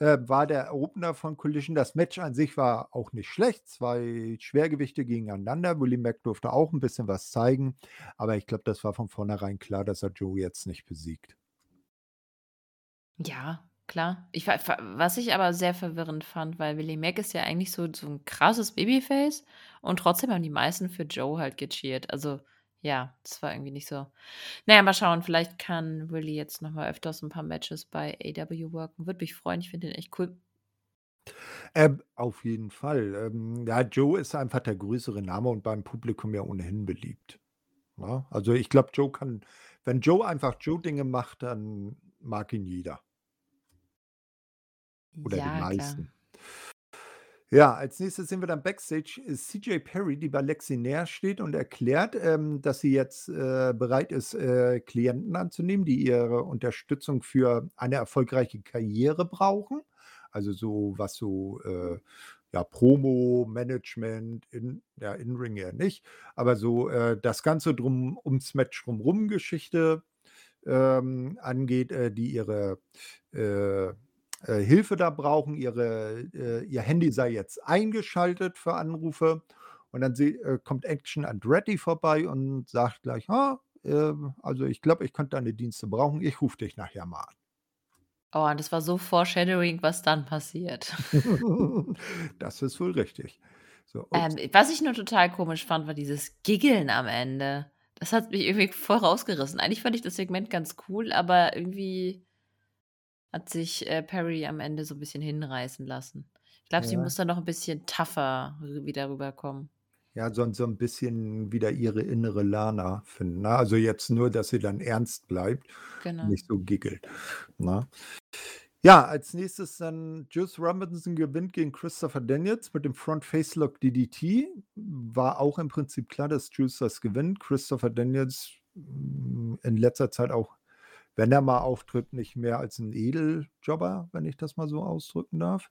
Äh, war der Opener von Collision. Das Match an sich war auch nicht schlecht. Zwei Schwergewichte gegeneinander. Willie Mack durfte auch ein bisschen was zeigen. Aber ich glaube, das war von vornherein klar, dass er Joe jetzt nicht besiegt. Ja, klar. Ich, was ich aber sehr verwirrend fand, weil Willie Mack ist ja eigentlich so, so ein krasses Babyface und trotzdem haben die meisten für Joe halt gecheert. Also ja, das war irgendwie nicht so. Naja, mal schauen, vielleicht kann Willie jetzt noch mal öfters ein paar Matches bei AW worken. Würde mich freuen, ich finde den echt cool. Ähm, auf jeden Fall. Ähm, ja, Joe ist einfach der größere Name und beim Publikum ja ohnehin beliebt. Ja, ne? also ich glaube, Joe kann, wenn Joe einfach Joe-Dinge macht, dann mag ihn jeder. Oder die Ja, klar. Ja, als nächstes sehen wir dann Backstage ist CJ Perry, die bei Lexi näher steht und erklärt, ähm, dass sie jetzt äh, bereit ist, äh, Klienten anzunehmen, die ihre Unterstützung für eine erfolgreiche Karriere brauchen. Also so was so äh, ja, Promo, Management, in, ja, In-Ring eher nicht, aber so äh, das Ganze drum ums Match drumrum Geschichte ähm, angeht, äh, die ihre äh, Hilfe da brauchen. Ihre, äh, ihr Handy sei jetzt eingeschaltet für Anrufe. Und dann sie, äh, kommt Action Andretti vorbei und sagt gleich, ah, also ich glaube, ich könnte deine Dienste brauchen. Ich rufe dich nachher mal an. Oh, das war so foreshadowing, was dann passiert. das ist wohl richtig. So, ähm, was ich nur total komisch fand, war dieses Giggeln am Ende. Das hat mich irgendwie voll rausgerissen. Eigentlich fand ich das Segment ganz cool, aber irgendwie hat sich, äh, Perry am Ende so ein bisschen hinreißen lassen. Ich glaube, sie muss da noch ein bisschen tougher wieder rüberkommen. Ja, so so 'n bisschen wieder ihre innere Lana finden, ne? Also, jetzt nur, dass sie dann ernst bleibt Genau. nicht so giggelt, ne? Ja, als nächstes dann Juice Robinson gewinnt gegen Christopher Daniels mit dem Front Facelock DDT. War auch im Prinzip klar, dass Juice das gewinnt. Christopher Daniels, hm, in letzter Zeit auch wenn er mal auftritt, nicht mehr als ein Edeljobber, wenn ich das mal so ausdrücken darf.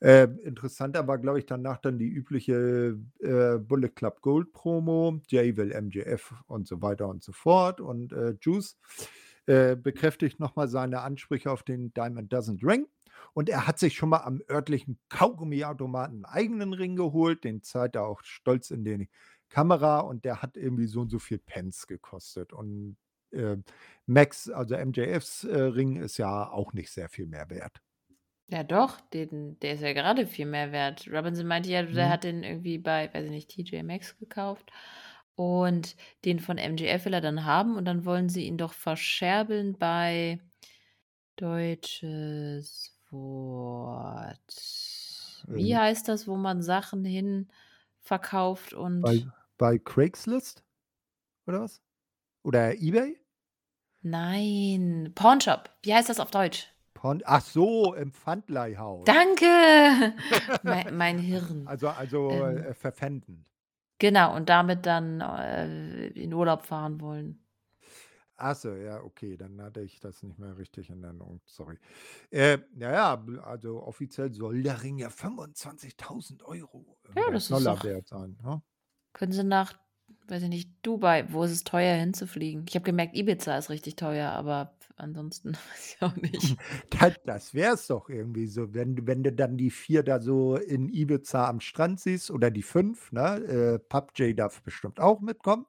Äh, interessanter war, glaube ich, danach dann die übliche äh, Bullet Club Gold Promo, Jay will MJF und so weiter und so fort. Und äh, Juice äh, bekräftigt nochmal seine Ansprüche auf den Diamond Doesn't Ring. Und er hat sich schon mal am örtlichen Kaugummiautomaten einen eigenen Ring geholt. Den zeigt er auch stolz in die Kamera und der hat irgendwie so und so viel Pence gekostet. Und äh, Max, also MJFs äh, Ring ist ja auch nicht sehr viel mehr wert. Ja, doch, den, der ist ja gerade viel mehr wert. Robinson meinte ja, der mhm. hat den irgendwie bei, weiß ich nicht, TJ Maxx gekauft. Und den von MJF will er dann haben und dann wollen sie ihn doch verscherbeln bei deutsches Wort. Wie ähm, heißt das, wo man Sachen hin verkauft und. Bei, bei Craigslist? Oder was? Oder eBay? Nein, Pawnshop. Wie heißt das auf Deutsch? Pawn Ach so, im Pfandleihhaus. Danke! mein, mein Hirn. Also, also ähm, äh, verpfänden. Genau, und damit dann äh, in Urlaub fahren wollen. Achso, ja, okay, dann hatte ich das nicht mehr richtig in Erinnerung, sorry. Äh, ja, ja, also offiziell soll der Ring ja 25.000 Euro ja, das ist doch, wert sein. Ja? Ne? Können Sie nach weiß ich nicht, Dubai, wo ist es teuer hinzufliegen? Ich habe gemerkt, Ibiza ist richtig teuer, aber ansonsten weiß ich auch nicht. Das, das wäre es doch irgendwie so, wenn, wenn du dann die vier da so in Ibiza am Strand siehst oder die fünf, ne? Äh, PUBG darf bestimmt auch mitkommen.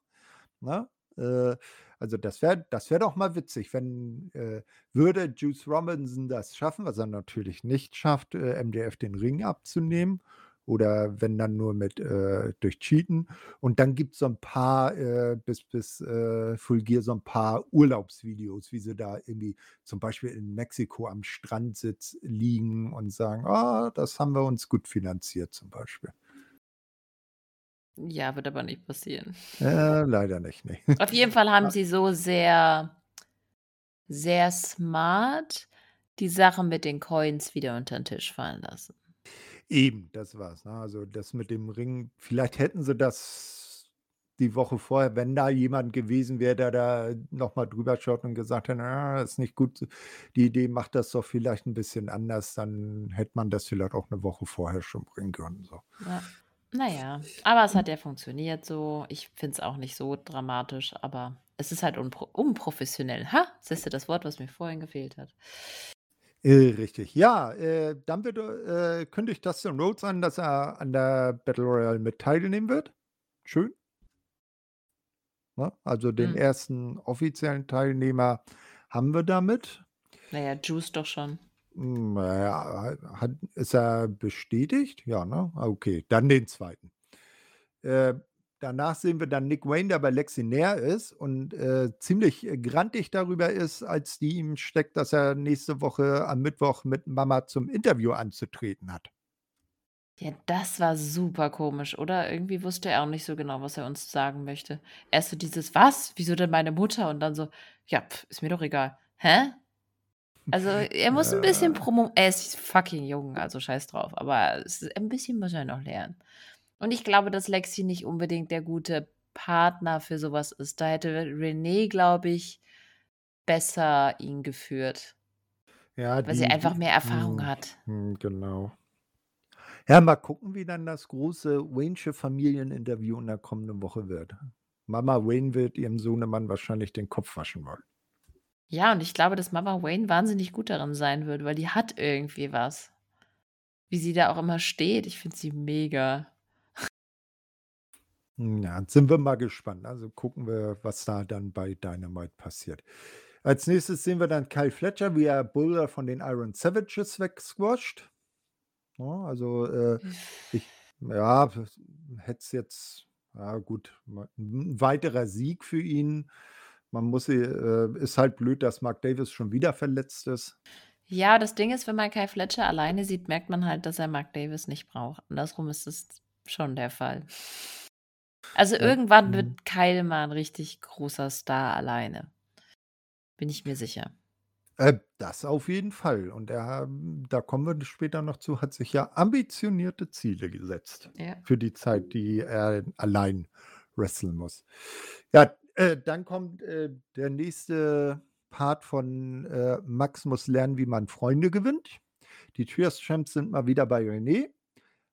Ne? Äh, also das wäre das wär doch mal witzig, wenn äh, würde Juice Robinson das schaffen, was er natürlich nicht schafft, äh, MDF den Ring abzunehmen oder wenn dann nur mit äh, durch Cheaten. Und dann gibt es so ein paar, äh, bis, bis äh, Fulgier, so ein paar Urlaubsvideos, wie sie da irgendwie zum Beispiel in Mexiko am Strand sitz, liegen und sagen, ah, das haben wir uns gut finanziert zum Beispiel. Ja, wird aber nicht passieren. Äh, leider nicht, nee. Auf jeden Fall haben sie so sehr, sehr smart die Sache mit den Coins wieder unter den Tisch fallen lassen. Eben, das war's, ne? Also, das mit dem Ring vielleicht hätten sie das die Woche vorher wenn da jemand gewesen wäre, der da noch mal drüber schaut und gesagt hat: „Ah, ist nicht gut, die Idee, macht das doch vielleicht ein bisschen anders“, dann hätte man das vielleicht auch eine Woche vorher schon bringen können, so. Ja. Na ja, aber es hat ja funktioniert so. Ich finde es auch nicht so dramatisch, aber es ist halt unpro unprofessionell. Ha, siehst du das Wort, was mir vorhin gefehlt hat. Äh, richtig. Ja, äh, dann wird, äh, kündigt Dustin Rhodes an, dass er an der Battle Royale mit teilnehmen wird. Schön. Ne? Also den Mhm. ersten offiziellen Teilnehmer haben wir damit. Na ja, Juice doch schon. Hm, na ja, hat ist er bestätigt? Ja, ne? Okay, dann den zweiten. Äh, danach sehen wir dann Nick Wayne, der bei Lexi näher ist und, äh, ziemlich, äh, grantig darüber ist, als die ihm steckt, dass er nächste Woche am Mittwoch mit Mama zum Interview anzutreten hat. Ja, das war super komisch, oder? Irgendwie wusste er auch nicht so genau, was er uns sagen möchte. Erst so dieses: „Was? Wieso denn meine Mutter?“ Und dann so: „Ja, pf, ist mir doch egal.“ Hä? Also, er muss 'n bisschen promo er ist fucking jung, also scheiß drauf, aber ein bisschen muss er noch lernen. Und ich glaube, dass Lexi nicht unbedingt der gute Partner für so was ist. Da hätte Renée, glaube ich, besser ihn geführt. Ja, Weil sie die einfach die mehr Erfahrung mhm, hat. mhm, genau. Ja, mal gucken, wie dann das große Waynesche Familieninterview in der kommenden Woche wird. Mama Wayne wird ihrem Sohnemann wahrscheinlich den Kopf waschen wollen. Ja, und ich glaube, dass Mama Wayne wahnsinnig gut darin sein wird, weil die hat irgendwie was. Wie sie da auch immer steht, ich finde sie mega. Ja, sind wir mal gespannt. Also, gucken wir, was da dann bei Dynamite passiert. Als Nächstes sehen wir dann Kyle Fletcher, wie er Boulder von den Iron Savages wegsquasht. Ne, also, äh, ich ja, hätte es jetzt ja gut, ma 'n weiterer Sieg für ihn. Man muss äh, ist halt blöd, dass Mark Davis schon wieder verletzt ist. Ja, das Ding ist, wenn man Kyle Fletcher alleine sieht, merkt man halt, dass er Mark Davis nicht braucht. Andersrum ist es schon der Fall. Also, irgendwann mhm. wird Kyle mal 'n richtig großer Star alleine. Bin ich mir sicher. Äh, das auf jeden Fall. Und er da kommen wir später noch zu, hat sich ja ambitionierte Ziele gesetzt Ja. für die Zeit, die er allein wresteln muss. Ja, äh, dann kommt, äh, der nächste Part von, äh, Max muss lernen, wie man Freunde gewinnt. Die Trios Champs sind mal wieder bei Renée.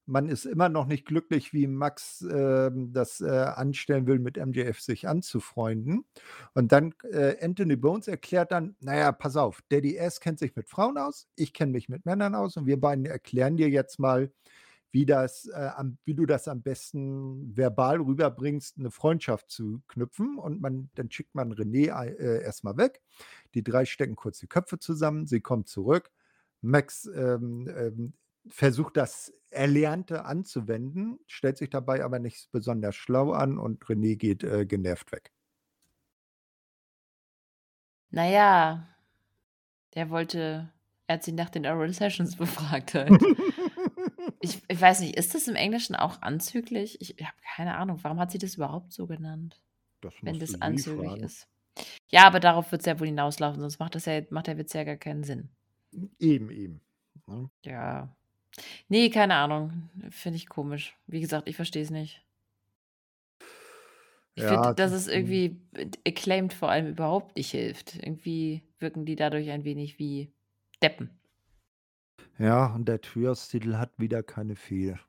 Man ist immer noch nicht glücklich, wie Max, ähm, das, äh, anstellen will, mit MJF sich anzufreunden. Und dann, äh, Anthony Bones erklärt dann: „Na ja, pass auf, Daddy S kennt sich mit Frauen aus, ich kenne mich mit Männern aus und wir beiden erklären dir jetzt mal, wie das, äh, am wie du das am besten verbal rüberbringst, 'ne Freundschaft zu knüpfen.“ Und man dann schickt man Renée ei äh, erst mal weg. Die 3 stecken kurz die Köpfe zusammen, sie kommt zurück. Max, ähm, ähm, versucht das Erlernte anzuwenden, stellt sich dabei aber nicht besonders schlau an und Renée geht, äh, genervt weg. Na ja. Der wollte er hat sie nach den Oral Sessions befragt halt. Ich ich weiß nicht, ist das im Englischen auch anzüglich? Ich habe keine Ahnung. Warum hat sie das überhaupt so genannt? Das Wenn das anzüglich fragen. ist. Ja, aber darauf wird's ja wohl hinauslaufen, sonst macht das ja macht der Witz ja gar keinen Sinn. Eben, eben, ne? Ja. Ne, keine Ahnung. Finde ich komisch. Wie gesagt, ich verstehe es nicht. Ich Ja, finde, dass das es irgendwie Acclaimed vor allem überhaupt nicht hilft. Irgendwie wirken die dadurch ein wenig wie Deppen. Ja, und der Trios-Titel hat wieder keine Fehde.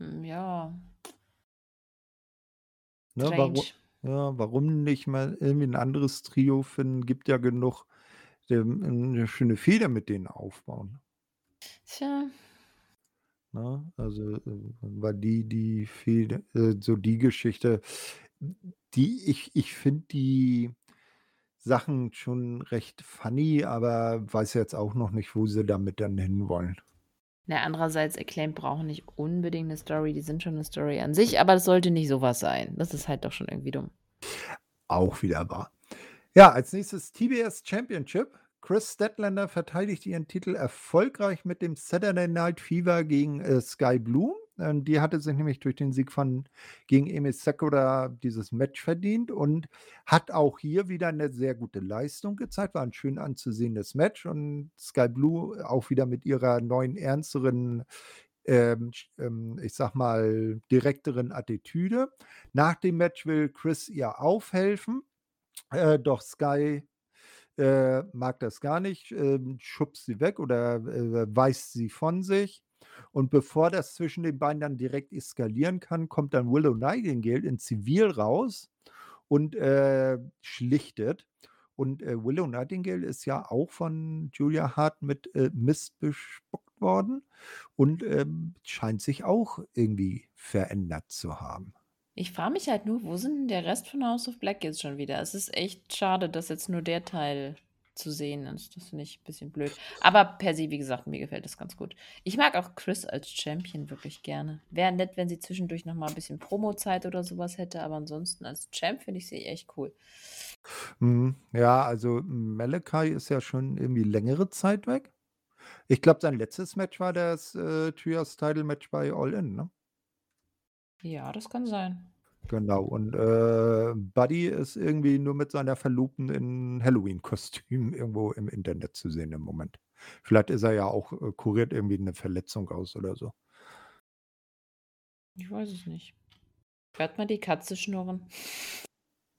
Hm, ja. Ne, waru Strange. ja, warum nicht mal irgendwie 'n anderes Trio finden? Gibt ja genug, ähm, 'ne schöne Fehde mit denen aufbauen. Tja. Ne? Also, äh, war die die Fehde äh, so die Geschichte, die ich ich finde die Sachen schon recht funny, aber weiß jetzt auch noch nicht, wo sie damit dann hinwollen. Na, andererseits, Acclaimed brauchen nicht unbedingt 'ne Story, die sind schon 'ne Story an sich, aber es sollte nicht so was sein. Das ist halt doch schon irgendwie dumm. Auch wieder wahr. Ja, als Nächstes TBS Championship. Chris Statlander verteidigt ihren Titel erfolgreich mit dem Saturday Night Fever gegen, äh, Skye Blue. Ähm, die hatte sich nämlich durch den Sieg von gegen Emi Sakura dieses Match verdient und hat auch hier wieder eine sehr gute Leistung gezeigt. War ein schön anzusehendes Match und Sky Blue auch wieder mit ihrer neuen, ernsteren, ähm, ähm, ich sag mal, direkteren Attitüde. Nach dem Match will Chris ihr aufhelfen, äh, doch Sky äh, mag das gar nicht, ähm, schubst sie weg oder äh, weist sie von sich. Und bevor das zwischen den beiden dann direkt eskalieren kann, kommt dann Willow Nightingale in Zivil raus und äh, schlichtet. Und äh, Willow Nightingale ist ja auch von Julia Hart mit äh, Mist bespuckt worden und ähm, scheint sich auch irgendwie verändert zu haben. Ich frage mich halt nur, wo sind denn der Rest von House of Black jetzt schon wieder? Es ist echt schade, dass jetzt nur der Teil zu sehen ist. Das finde ich ein bisschen blöd. Aber per se, wie gesagt, mir gefällt das ganz gut. Ich mag auch Chris als Champion wirklich gerne. Wäre nett, wenn sie zwischendurch noch mal ein bisschen Promo-Zeit oder sowas hätte, aber ansonsten als Champ finde ich sie echt cool. Mhm. Ja, also Malachi ist ja schon irgendwie längere Zeit weg. Ich glaube, sein letztes Match war das äh, Trios Title Match bei All In, ne? Ja, das kann sein. Genau. Und äh, Buddy ist irgendwie nur mit seiner Verlobten in Halloween-Kostüm irgendwo im Internet zu sehen im Moment. Vielleicht ist er ja auch äh, kuriert irgendwie eine Verletzung aus oder so. Ich weiß es nicht. Hört man die Katze schnurren?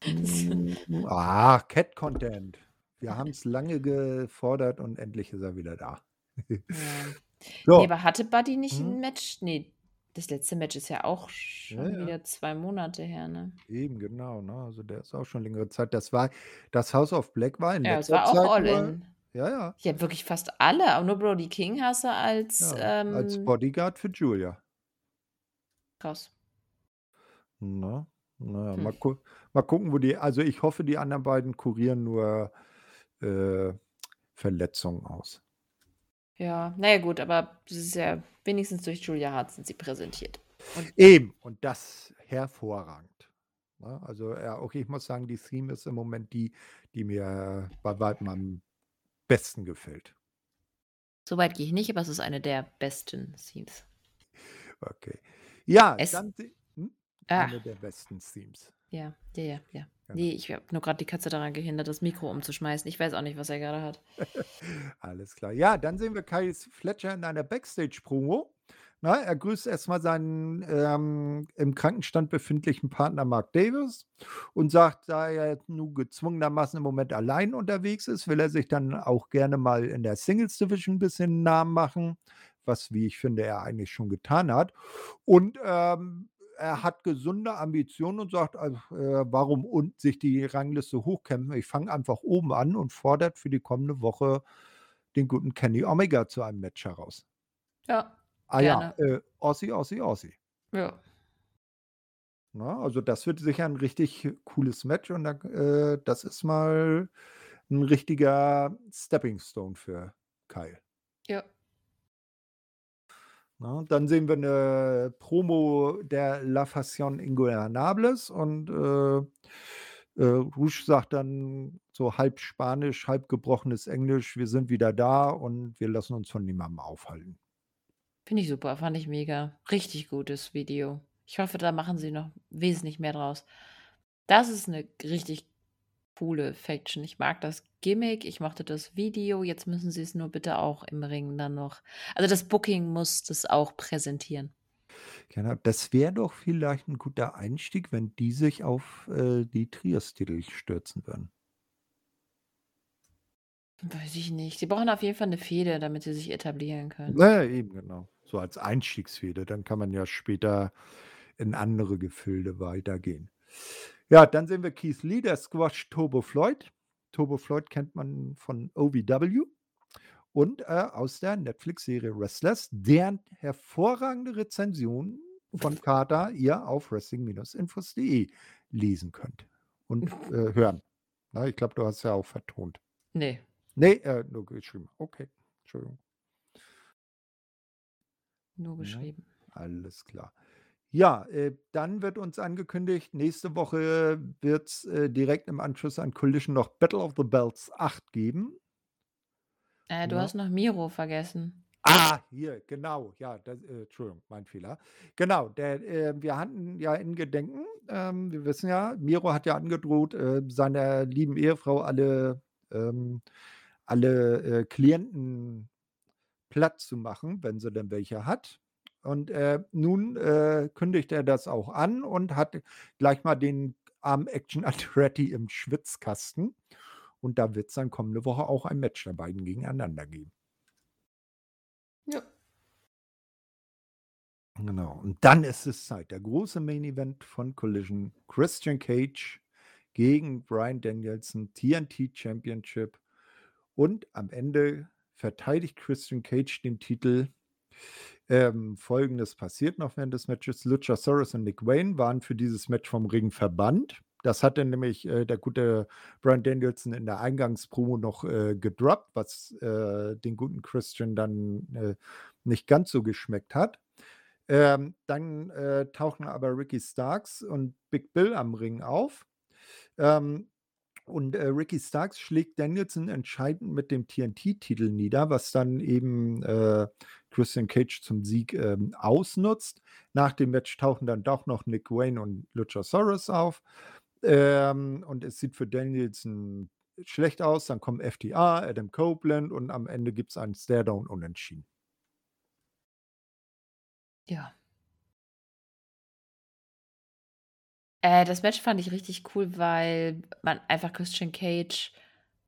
Mm, ah, Cat-Content. Wir haben es lange gefordert und endlich ist er wieder da. Ja. So. Nee, aber hatte Buddy nicht hm? ein Match? Nee, das letzte Match ist ja auch schon ja, wieder zwei Monate her, ne? Eben, genau. Ne? Also der ist auch schon längere Zeit. Das war, das House of Black war in Ja, es war auch Zeit All-In. Ja, ja. Ja, wirklich fast alle. Auch nur Brody King hast du als, ja als ähm, Bodyguard für Julia. krass. Na, na, Hm. mal, gu mal gucken, wo die. Also ich hoffe, die anderen beiden kurieren nur äh, Verletzungen aus. Ja, naja gut, aber es ist ja wenigstens durch Julia Hart sind sie präsentiert. Und Eben, und das hervorragend. Ne? Also, ja, okay, ich muss sagen, die Theme ist im Moment die, die mir bei weitem am besten gefällt. So weit gehe ich nicht, aber es ist eine der besten Themes. Okay. Ja, Es, dann hm? ah, eine der besten Themes. ja, ja, ja, ja. Genau. Nee, ich habe nur gerade die Katze daran gehindert, das Mikro umzuschmeißen. Ich weiß auch nicht, was er gerade hat. Alles klar. Ja, dann sehen wir Kyle Fletcher in einer Backstage-Promo. er grüßt erstmal seinen ähm, im Krankenstand befindlichen Partner Mark Davis und sagt, da er nun gezwungenermaßen im Moment allein unterwegs ist, will er sich dann auch gerne mal in der Singles Division ein bisschen Namen machen, was, wie ich finde, er eigentlich schon getan hat. Und ähm, er hat gesunde Ambitionen und sagt, also, äh, warum und sich die Rangliste hochkämpfen. Ich fange einfach oben an und fordert für die kommende Woche den guten Kenny Omega zu einem Match heraus. Ja, Ah ja, äh, Aussie, Aussie, Aussie. Ja. Na, also das wird sicher ein richtig cooles Match und da, äh, das ist mal ein richtiger Stepping Stone für Kyle. Ja. Ne? Dann sehen wir eine Promo der La Fashion Ingobernables und, äh, äh, Rouge sagt dann so halb Spanisch, halb gebrochenes Englisch: „Wir sind wieder da und wir lassen uns von niemandem aufhalten.“ Finde ich super, fand ich mega. Richtig gutes Video. Ich hoffe, da machen sie noch wesentlich mehr draus. Das ist eine richtig coole Faction. Ich mag das Gimmick, ich mochte das Video. Jetzt müssen sie es nur bitte auch im Ring dann noch. Also das Booking muss das auch präsentieren. Genau, das wäre doch vielleicht ein guter Einstieg, wenn die sich auf äh, die Trios-Titel stürzen würden. Weiß ich nicht. Sie brauchen auf jeden Fall eine Fehde, damit sie sich etablieren können. Naja, eben, genau. So als Einstiegsfehde. Dann kann man ja später in andere Gefilde weitergehen. Ja, dann sehen wir Keith Lee, der Squash Turbo Floyd. Turbo Floyd kennt man von OVW und äh, aus der Netflix-Serie Restless, deren hervorragende Rezension von Carter ihr auf wrestling-infos.de lesen könnt und äh, hören. Na, ich glaube, du hast ja auch vertont. Nee. Nee, äh, nur geschrieben. Okay, Entschuldigung. Nur geschrieben. Ja, alles klar. Ja, äh, dann wird uns angekündigt, nächste Woche wird es äh, direkt im Anschluss an Collision noch Battle of the Belts 8 geben. Äh, du Ja. hast noch Miro vergessen. Ah, hier, genau, ja, das, äh, Entschuldigung, mein Fehler. Genau, der, äh, wir hatten ja in Gedenken, ähm, wir wissen ja, Miro hat ja angedroht, äh, seiner lieben Ehefrau alle, ähm, alle Klienten platt zu machen, wenn sie denn welche hat. Und äh, nun äh, kündigt er das auch an und hat gleich mal den armen Action Andretti im Schwitzkasten. Und da wird es dann kommende Woche auch ein Match der beiden gegeneinander geben. Ja. Genau. Und dann ist es Zeit. Der große Main Event von Collision. Christian Cage gegen Brian Danielson, TNT Championship. Und am Ende verteidigt Christian Cage den Titel. Ähm, Folgendes passiert noch während des Matches. Luchasaurus und Nick Wayne waren für dieses Match vom Ring verbannt. Das hatte nämlich äh, der gute Brian Danielson in der Eingangspromo noch äh, gedroppt, was äh, den guten Christian dann äh, nicht ganz so geschmeckt hat. Ähm, dann äh, tauchen aber Ricky Starks und Big Bill am Ring auf. Ähm, und äh, Ricky Starks schlägt Danielson entscheidend mit dem TNT-Titel nieder, was dann eben äh, Christian Cage zum Sieg ähm, ausnutzt. Nach dem Match tauchen dann doch noch Nick Wayne und Luchasaurus auf. Ähm, und es sieht für Danielson schlecht aus. Dann kommen FTA, Adam Copeland und am Ende gibt es einen Staredown unentschieden. Ja. Äh, das Match fand ich richtig cool, weil man einfach Christian Cage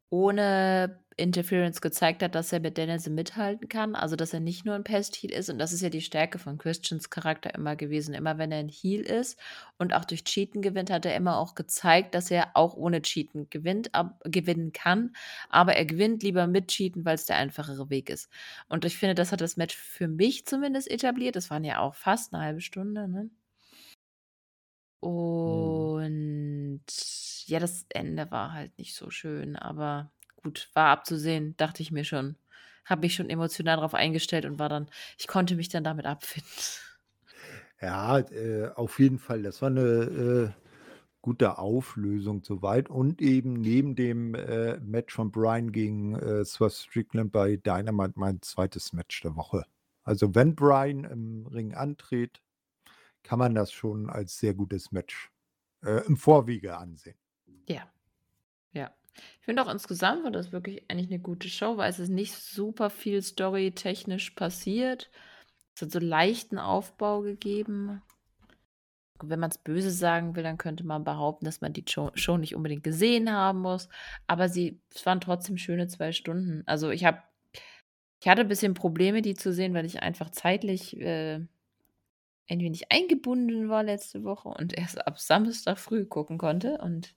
ohne Interference gezeigt hat, dass er mit Danielson mithalten kann. Also, dass er nicht nur ein Pest-Heal ist. Und das ist ja die Stärke von Christians Charakter immer gewesen. Immer wenn er ein Heal ist und auch durch Cheaten gewinnt, hat er immer auch gezeigt, dass er auch ohne Cheaten gewinnt, ab, gewinnen kann. Aber er gewinnt lieber mit Cheaten, weil es der einfachere Weg ist. Und ich finde, das hat das Match für mich zumindest etabliert. Das waren ja auch fast eine halbe Stunde. Ne? Mhm. Und ja, das Ende war halt nicht so schön, aber gut, war abzusehen, dachte ich mir schon. Habe mich schon emotional darauf eingestellt und war dann, ich konnte mich dann damit abfinden. Ja, äh, auf jeden Fall. Das war eine äh, gute Auflösung soweit. Und eben neben dem äh, Match von Brian gegen äh, Swerve Strickland bei Dynamite mein zweites Match der Woche. Also wenn Brian im Ring antritt, kann man das schon als sehr gutes Match äh, im Vorwege ansehen. Ja. Ja. Ich finde auch insgesamt war das wirklich eigentlich eine gute Show, weil es ist nicht super viel storytechnisch passiert. Es hat so leichten Aufbau gegeben. Wenn man es böse sagen will, dann könnte man behaupten, dass man die Show nicht unbedingt gesehen haben muss. Aber sie, es waren trotzdem schöne zwei Stunden. Also ich habe, ich hatte ein bisschen Probleme, die zu sehen, weil ich einfach zeitlich äh, ein wenig eingebunden war letzte Woche und erst ab Samstag früh gucken konnte und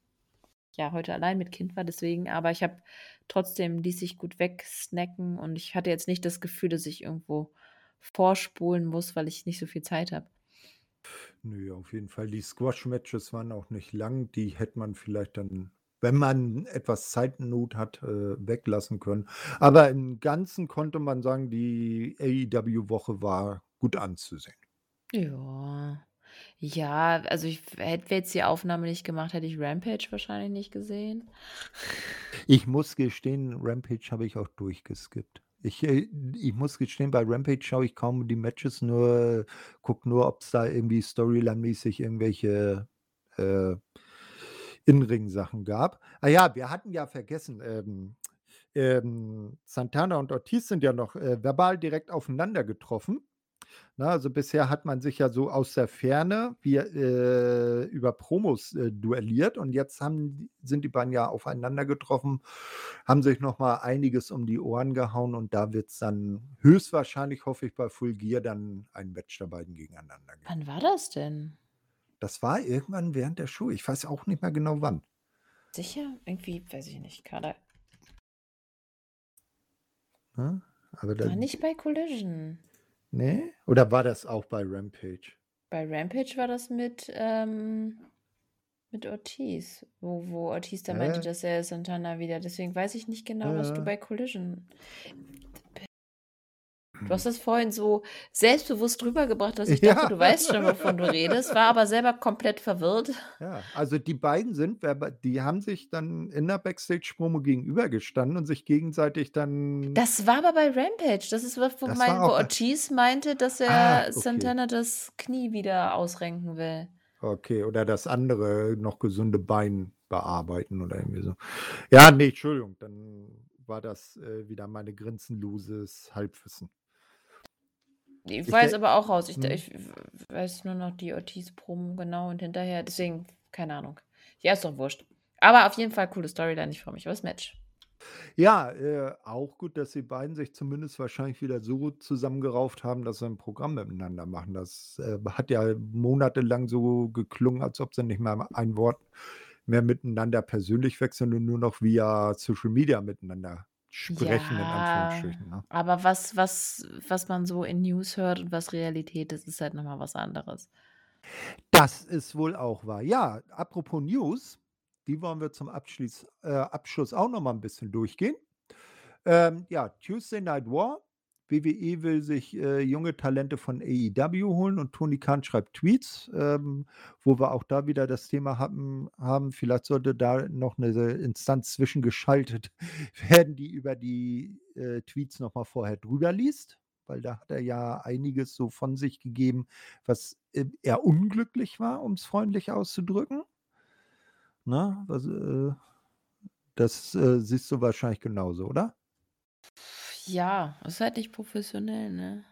ja, heute allein mit Kind war deswegen, aber ich habe trotzdem ließ sich gut wegsnacken und ich hatte jetzt nicht das Gefühl, dass ich irgendwo vorspulen muss, weil ich nicht so viel Zeit habe. Nö, auf jeden Fall. Die Squash-Matches waren auch nicht lang. Die hätte man vielleicht dann, wenn man etwas Zeitnot hat, äh, weglassen können. Aber im Ganzen konnte man sagen, die AEW-Woche war gut anzusehen. Ja. Ja, also ich hätte wir jetzt die Aufnahme nicht gemacht, hätte ich Rampage wahrscheinlich nicht gesehen. Ich muss gestehen, Rampage habe ich auch durchgeskippt. Ich, äh, ich muss gestehen, bei Rampage schaue ich kaum die Matches, nur gucke nur, ob es da irgendwie Storyline-mäßig irgendwelche äh, In-Ring-Sachen gab. Ah ja, wir hatten ja vergessen, ähm, ähm, Santana und Ortiz sind ja noch äh, verbal direkt aufeinander getroffen. Na, ne, also bisher hat man sich ja so aus der Ferne wie, äh, über Promos äh, duelliert und jetzt haben, sind die beiden ja aufeinander getroffen, haben sich nochmal einiges um die Ohren gehauen und da wird es dann höchstwahrscheinlich, hoffe ich, bei Full Gear dann ein Match der beiden gegeneinander geben. Wann war das denn? Das war irgendwann während der Show. Ich weiß auch nicht mehr genau wann. Sicher? Irgendwie, weiß ich nicht, gerade. Ne? Aber war nicht bei Collision. Nee? Oder war das auch bei Rampage? Bei Rampage war das mit, ähm, mit Ortiz, wo, wo Ortiz da meinte, dass er Santana wieder. Deswegen weiß ich nicht genau, was du bei Collision. Du hast das vorhin so selbstbewusst rübergebracht, dass ich dachte, Ja. du weißt schon, wovon du redest, war aber selber komplett verwirrt. Ja, also die beiden sind die haben sich dann in der Backstage-Promo gegenübergestanden und sich gegenseitig dann Das war aber bei Rampage. Das ist was, wo, Das mein, wo Ortiz meinte, dass Ah, er okay. Santana das Knie wieder ausrenken will. Okay, oder das andere noch gesunde Bein bearbeiten oder irgendwie so. Ja, ne, Entschuldigung, dann war das, äh, wieder meine grenzenloses Halbwissen. Ich Ich weiß aber auch raus. Ich, mhm. ich weiß nur noch die Ortiz-Promo genau und hinterher. Deswegen, keine Ahnung. Ja, ist doch wurscht. Aber auf jeden Fall coole Storyline. Ich freue mich aufs Match. Ja, äh, auch gut, dass die beiden sich zumindest wahrscheinlich wieder so zusammengerauft haben, dass sie ein Programm miteinander machen. Das, äh, hat ja monatelang so geklungen, als ob sie nicht mal ein Wort mehr miteinander persönlich wechseln und nur noch via Social Media miteinander sprechen, in Ja, Anführungsstrichen, ne? aber was, was, was man so in News hört und was Realität ist, ist halt nochmal was anderes. Das ist wohl auch wahr. Ja, apropos News, die wollen wir zum Abschluss, äh, Abschluss auch noch mal ein bisschen durchgehen. Ähm, ja, Tuesday Night War. WWE will sich äh, junge Talente von AEW holen und Tony Khan schreibt Tweets, ähm, wo wir auch da wieder das Thema hatten, haben. Vielleicht sollte da noch eine Instanz zwischengeschaltet werden, die über die äh, Tweets noch mal vorher drüber liest, weil da hat er ja einiges so von sich gegeben, was äh, eher unglücklich war, um es freundlich auszudrücken. Ne? Was, äh, das äh, siehst du wahrscheinlich genauso, oder? Ja, ist halt nicht professionell, ne?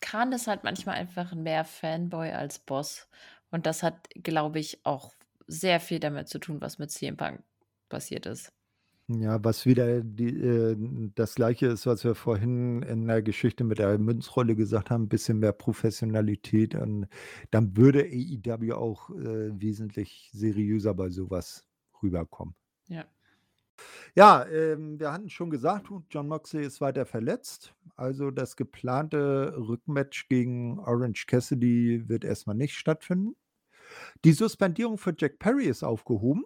Khan ist halt manchmal einfach mehr Fanboy als Boss. Und das hat, glaube ich, auch sehr viel damit zu tun, was mit CM Punk passiert ist. Ja, was wieder die, äh, das Gleiche ist, was wir vorhin in der Geschichte mit der Münzrolle gesagt haben, ein bisschen mehr Professionalität. Und dann würde AEW auch äh, wesentlich seriöser bei sowas rüberkommen. Ja. Ja, ähm, wir hatten schon gesagt, John Moxley ist weiter verletzt. Also das geplante Rückmatch gegen Orange Cassidy wird erstmal nicht stattfinden. Die Suspendierung für Jack Perry ist aufgehoben.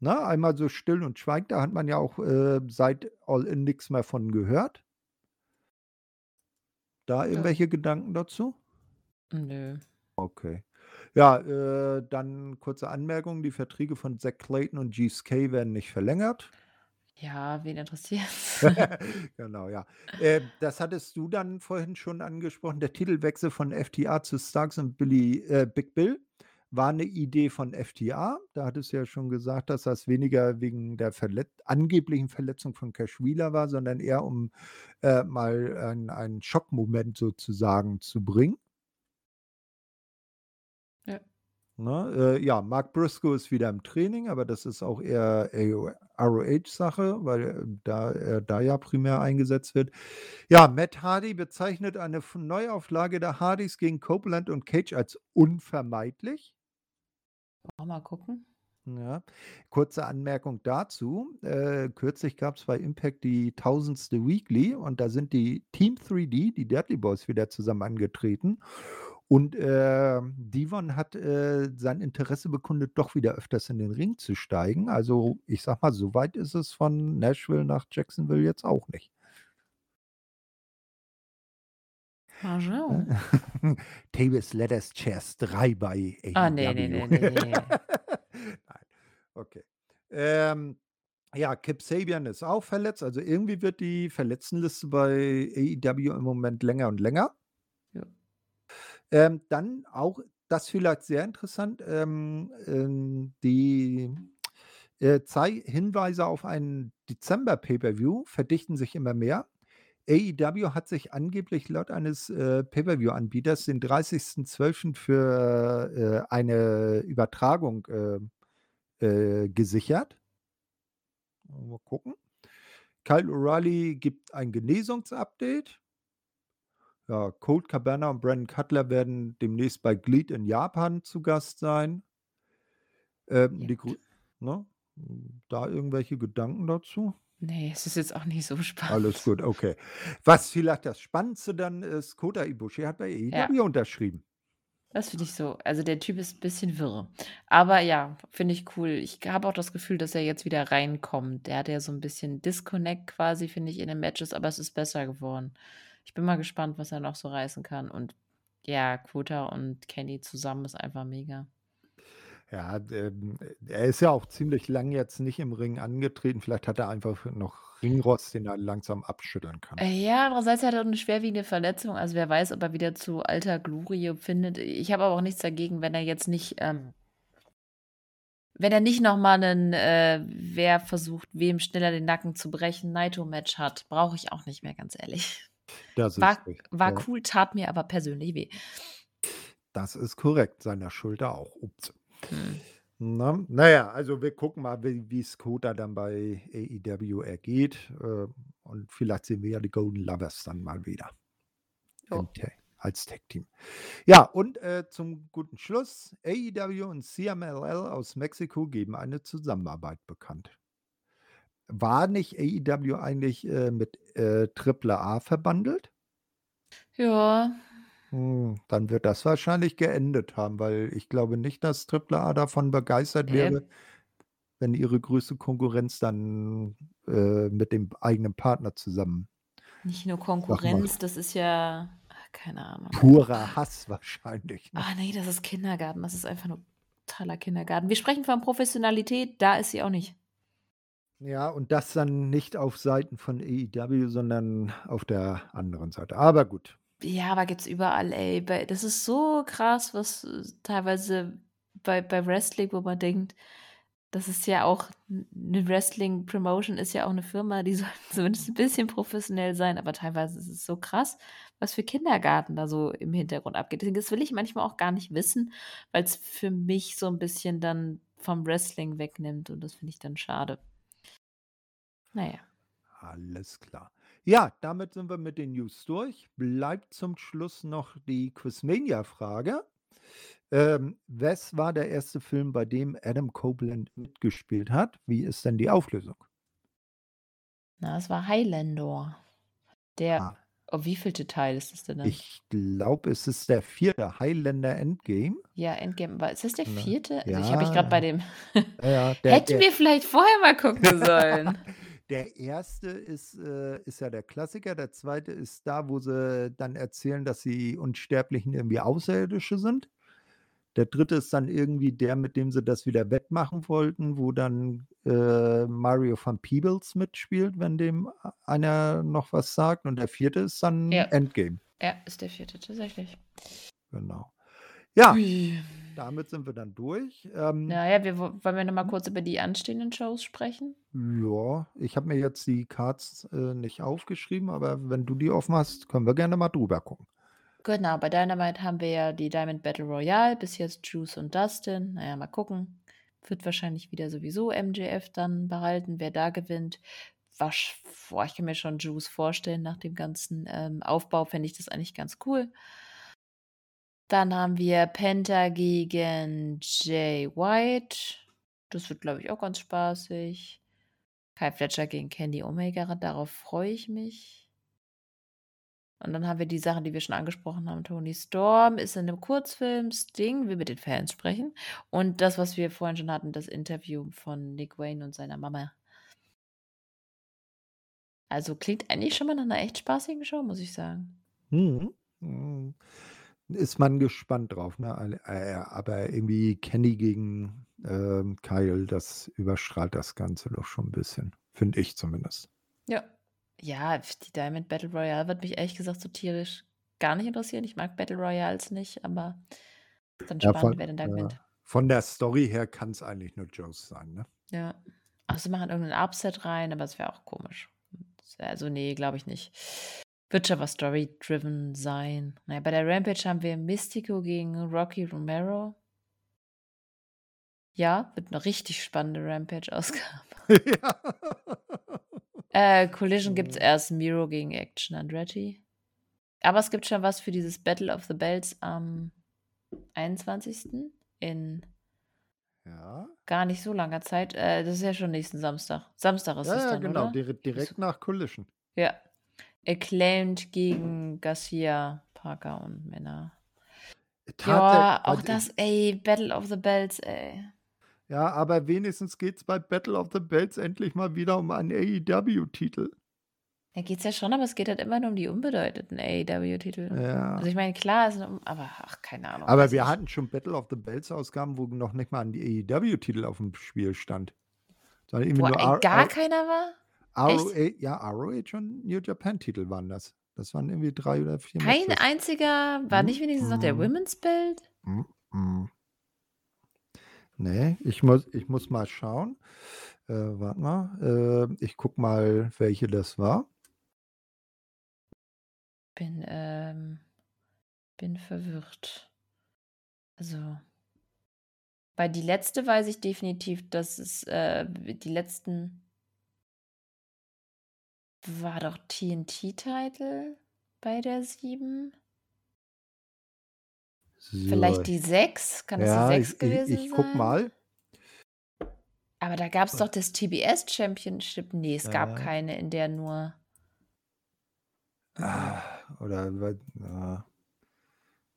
Ne? Einmal so still und schweigt, da hat man ja auch äh, seit All In nichts mehr von gehört. Da Ja. irgendwelche Gedanken dazu? Nö. Okay. Ja, äh, dann kurze Anmerkung: Die Verträge von Zack Clayton und GSK werden nicht verlängert. Ja, wen interessiert's? Genau, ja. Äh, das hattest du dann vorhin schon angesprochen. Der Titelwechsel von FTA zu Starks und Billy, äh, Big Bill war eine Idee von FTA. Da hattest du ja schon gesagt, dass das weniger wegen der verlet angeblichen Verletzung von Cash Wheeler war, sondern eher um äh, mal ein einen Schockmoment sozusagen zu bringen. Ne? Äh, ja, Mark Briscoe ist wieder im Training, aber das ist auch eher ROH-Sache, weil äh, da er da ja primär eingesetzt wird. Ja, Matt Hardy bezeichnet eine Neuauflage der Hardys gegen Copeland und Cage als unvermeidlich. Mal gucken. Ja. Kurze Anmerkung dazu. Äh, kürzlich gab es bei Impact die tausendste Weekly und da sind die Team 3D, die Dudley Boys, wieder zusammen angetreten. Und äh, Devon hat äh, sein Interesse bekundet, doch wieder öfters in den Ring zu steigen. Also, ich sag mal, so weit ist es von Nashville nach Jacksonville jetzt auch nicht. Mal schauen. Tables, Letters, Chairs 3 bei AEW. Ah, nee, nee, nee, nee, nee. Nein. Okay. Ähm, ja, Kip Sabian ist auch verletzt. Also irgendwie wird die Verletztenliste bei AEW im Moment länger und länger. Ähm, dann auch, das vielleicht sehr interessant, ähm, ähm, die äh, Hinweise auf einen Dezember-Pay-Per-View verdichten sich immer mehr. AEW hat sich angeblich laut eines äh, Pay-Per-View-Anbieters den 30.12. für äh, eine Übertragung äh, äh, gesichert. Mal gucken. Kyle O'Reilly gibt ein Genesungsupdate. Ja, Colt Cabana und Brandon Cutler werden demnächst bei Gleed in Japan zu Gast sein. Ähm, Ja, die, ne? Da irgendwelche Gedanken dazu? Nee, es ist jetzt auch nicht so Alles spannend. gut, okay. Was vielleicht das Spannendste dann ist, Kota Ibushi hat bei Ja, AEW unterschrieben. das finde ich so. Also der Typ ist ein bisschen wirr. Aber ja, finde ich cool. Ich habe auch das Gefühl, dass er jetzt wieder reinkommt. Der hat ja so ein bisschen Disconnect quasi, finde ich, in den Matches, aber es ist besser geworden. Ich bin mal gespannt, was er noch so reißen kann. Und ja, Quota und Kenny zusammen ist einfach mega. Ja, ähm, er ist ja auch ziemlich lang jetzt nicht im Ring angetreten. Vielleicht hat er einfach noch Ringrost, den er langsam abschütteln kann. Äh, ja, andererseits hat er eine schwerwiegende Verletzung. Also wer weiß, ob er wieder zu alter Glorie findet. Ich habe aber auch nichts dagegen, wenn er jetzt nicht, ähm, wenn er nicht nochmal einen, äh, wer versucht, wem schneller den Nacken zu brechen, Naito-Match hat. Brauche ich auch nicht mehr, ganz ehrlich. Das War, ist richtig. war Ja, cool, tat mir aber persönlich weh. das ist korrekt. Seiner Schulter auch. Ups. Hm. Na, naja, also wir gucken mal, wie es Kota dann bei AEW ergeht. Äh, und vielleicht sehen wir ja die Golden Lovers dann mal wieder Jo. im Ta als Tag-Team. Ja, und äh, zum guten Schluss, AEW und CMLL aus Mexiko geben eine Zusammenarbeit bekannt. War nicht AEW eigentlich äh, mit äh, AAA verbandelt? Ja, Hm, dann wird das wahrscheinlich geendet haben, weil ich glaube nicht, dass AAA davon begeistert wäre, wenn ihre größte Konkurrenz dann äh, mit dem eigenen Partner zusammen nicht nur. Konkurrenz, das ist ja, ah, keine Ahnung. Purer Hass wahrscheinlich. Ne? Ah, nee, das ist Kindergarten. Das ist einfach nur totaler Kindergarten. Wir sprechen von Professionalität, da ist sie auch nicht. Ja, und das dann nicht auf Seiten von AEW, sondern auf der anderen Seite. Aber gut. Ja, aber gibt's überall, ey. Das ist so krass, was äh, teilweise bei, bei Wrestling, wo man denkt, das ist ja auch eine Wrestling-Promotion, ist ja auch eine Firma, die soll zumindest ein bisschen professionell sein, aber teilweise ist es so krass, was für Kindergarten da so im Hintergrund abgeht. Deswegen, Das will ich manchmal auch gar nicht wissen, weil es für mich so ein bisschen dann vom Wrestling wegnimmt und das finde ich dann schade. Naja. Alles klar. Ja, damit sind wir mit den News durch. Bleibt zum Schluss noch die Quizmania-Frage. Ähm, was war der erste Film, bei dem Adam Copeland mitgespielt hat? Wie ist denn die Auflösung? Na, es war Highlander. Der, Ah, oh, wievielte Teil ist das denn dann? ich glaube, es ist der vierte Highlander Endgame. Ja, Endgame. War, ist das der Ne? vierte? Also ich habe mich gerade Ja, bei dem. ja, ja, der, Hätten der, wir vielleicht vorher mal gucken sollen. Der erste ist, äh, ist ja der Klassiker. Der zweite ist da, wo sie dann erzählen, dass die Unsterblichen irgendwie Außerirdische sind. Der dritte ist dann irgendwie der, mit dem sie das wieder wettmachen wollten, wo dann äh, Mario van Peebles mitspielt, wenn dem einer noch was sagt. Und der vierte ist dann Ja. Endgame. Ja, ist der vierte tatsächlich. Genau. Ja, Ui. Damit sind wir dann durch. Ähm, Naja, wir, wo- wollen wir nochmal kurz über die anstehenden Shows sprechen? ja, ich habe mir jetzt die Cards äh, nicht aufgeschrieben, aber wenn du die offen hast, können wir gerne mal drüber gucken. Genau, bei Dynamite haben wir ja die Diamond Battle Royale, bis jetzt Juice und Dustin. Naja, mal gucken. Wird wahrscheinlich wieder sowieso MJF dann behalten, wer da gewinnt. Was, boah, ich kann mir schon Juice vorstellen, nach dem ganzen ähm, Aufbau fände ich das eigentlich ganz cool. Dann haben wir Penta gegen Jay White. Das wird, glaube ich, auch ganz spaßig. Kai Fletcher gegen Candy Omega, darauf freue ich mich. Und dann haben wir die Sachen, die wir schon angesprochen haben. Tony Storm ist in einem Kurzfilm, Sting will mit den Fans sprechen. Und das, was wir vorhin schon hatten, das Interview von Nick Wayne und seiner Mama. Also klingt eigentlich schon mal nach einer echt spaßigen Show, muss ich sagen. Mhm. Ist man gespannt drauf, ne? Äh, Aber irgendwie Kenny gegen ähm, Kyle, das überstrahlt das Ganze doch schon ein bisschen. Finde ich zumindest. Ja. Ja, die Diamond Battle Royale wird mich ehrlich gesagt so tierisch gar nicht interessieren. Ich mag Battle Royals nicht, aber dann Ja, spannend, von, wer denn da ja, gewinnt. von der Story her kann es eigentlich nur Joes sein, ne? Ja. Ach, sie machen irgendein Upset rein, aber es wäre auch komisch. Also, nee, glaube ich nicht. Wird schon was Story-driven sein. Naja, bei der Rampage haben wir Mystico gegen Rocky Romero. Ja, wird eine richtig spannende Rampage-Ausgabe. ja. Äh, Collision gibt es erst Miro gegen Action Andretti. Aber es gibt schon was für dieses Battle of the Belts am 21. in Ja. gar nicht so langer Zeit. Äh, das ist ja schon nächsten Samstag. Samstag ist Ja, es ja, dann, genau. oder? Direkt, direkt nach Collision. Ja. Acclaimed gegen Garcia, Parker und Männer. Ja, auch das, ey, Battle of the Belts, ey. ja, aber wenigstens geht es bei Battle of the Belts endlich mal wieder um einen AEW-Titel. Da geht es ja schon, aber es geht halt immer nur um die unbedeutenden AEW-Titel. Ja. Also ich meine, klar, ist, aber ach, keine Ahnung. Aber wir nicht. hatten schon Battle of the Bells Ausgaben, wo noch nicht mal ein AEW-Titel auf dem Spiel stand. Sondern irgendwie Wo nur ey, gar keiner war? ROH, ja, ROH und New Japan Titel waren das. Das waren irgendwie drei oder vier Kein Matches. einziger, war nicht wenigstens noch der. Women's Belt? Mm, mm. Nee, ich muss, ich muss mal schauen. Äh, warte mal. Äh, ich guck mal, welche das war. Bin, ähm, bin verwirrt. Also, weil die letzte weiß ich definitiv, dass es, äh, die letzten war doch TNT-Title bei der 7. So, Vielleicht die 6? Kann das ja, die ich, 6 ich, gewesen ich guck sein? mal. Aber da gab es doch das TBS Championship. Nee, es gab Ja. keine, in der nur. Ah, oder war, ja,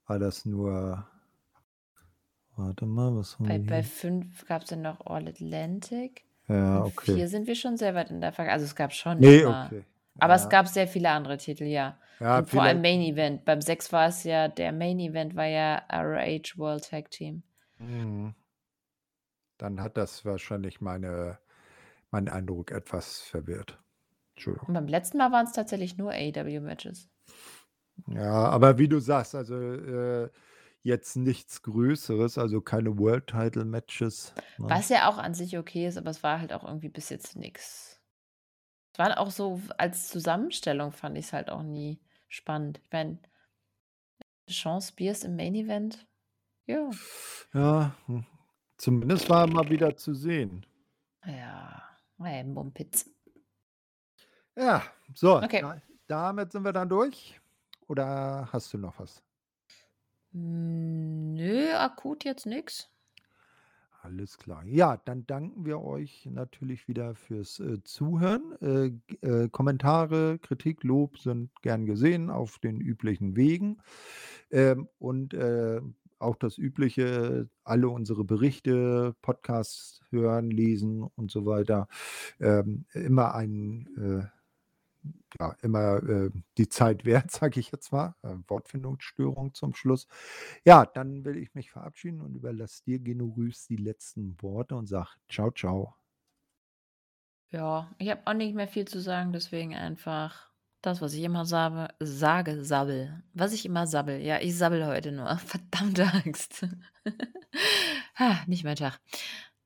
war das nur. Warte mal, was haben Bei, wir bei hier? 5 gab es dann noch All Atlantic. Ja, okay. 4 sind wir schon sehr weit in der Vergangenheit. Also es gab schon Nee, immer. okay. Aber es Ja, gab sehr viele andere Titel, ja. ja, Und vor allem. Main Event. Beim 6 war es ja, der Main Event war ja ROH World Tag Team. Mhm. Dann hat das wahrscheinlich meine, meinen Eindruck etwas verwirrt. Entschuldigung. Und beim letzten Mal waren es tatsächlich nur AEW-Matches. Ja, aber wie du sagst, also äh, jetzt nichts Größeres, also keine World Title Matches. Ne? Was ja auch an sich okay ist, aber es war halt auch irgendwie bis jetzt nix. Es war auch so, als Zusammenstellung fand ich es halt auch nie spannend. Ich meine, Sean Spears im Main Event, ja, Ja, hm. zumindest war er mal wieder zu sehen. ja, ey, Mumpitz. Ja, so, Okay. da, damit sind wir dann durch. Oder hast du noch was? Hm, Nö, akut jetzt nix. Alles klar. Ja, dann danken wir euch natürlich wieder fürs äh, Zuhören. Äh, äh, Kommentare, Kritik, Lob sind gern gesehen auf den üblichen Wegen. Ähm, und äh, auch das übliche, alle unsere Berichte, Podcasts hören, lesen und so weiter. Ähm, immer ein, äh, ja, immer äh, die Zeit wert, sage ich jetzt mal. Äh, Wortfindungsstörung zum Schluss. Ja, dann will ich mich verabschieden und überlasse dir, Genurüs, die letzten Worte und sag ciao, ciao. Ja, ich habe auch nicht mehr viel zu sagen, deswegen einfach das, was ich immer sage, sage, sabbel. Was ich immer sabbel. Ja, ich sabbel heute nur. Verdammte Angst. ha, nicht mein Tag.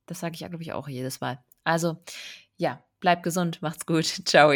Das sage ich glaube ich, auch jedes Mal. Also, ja, bleibt gesund, macht's gut. Ciao.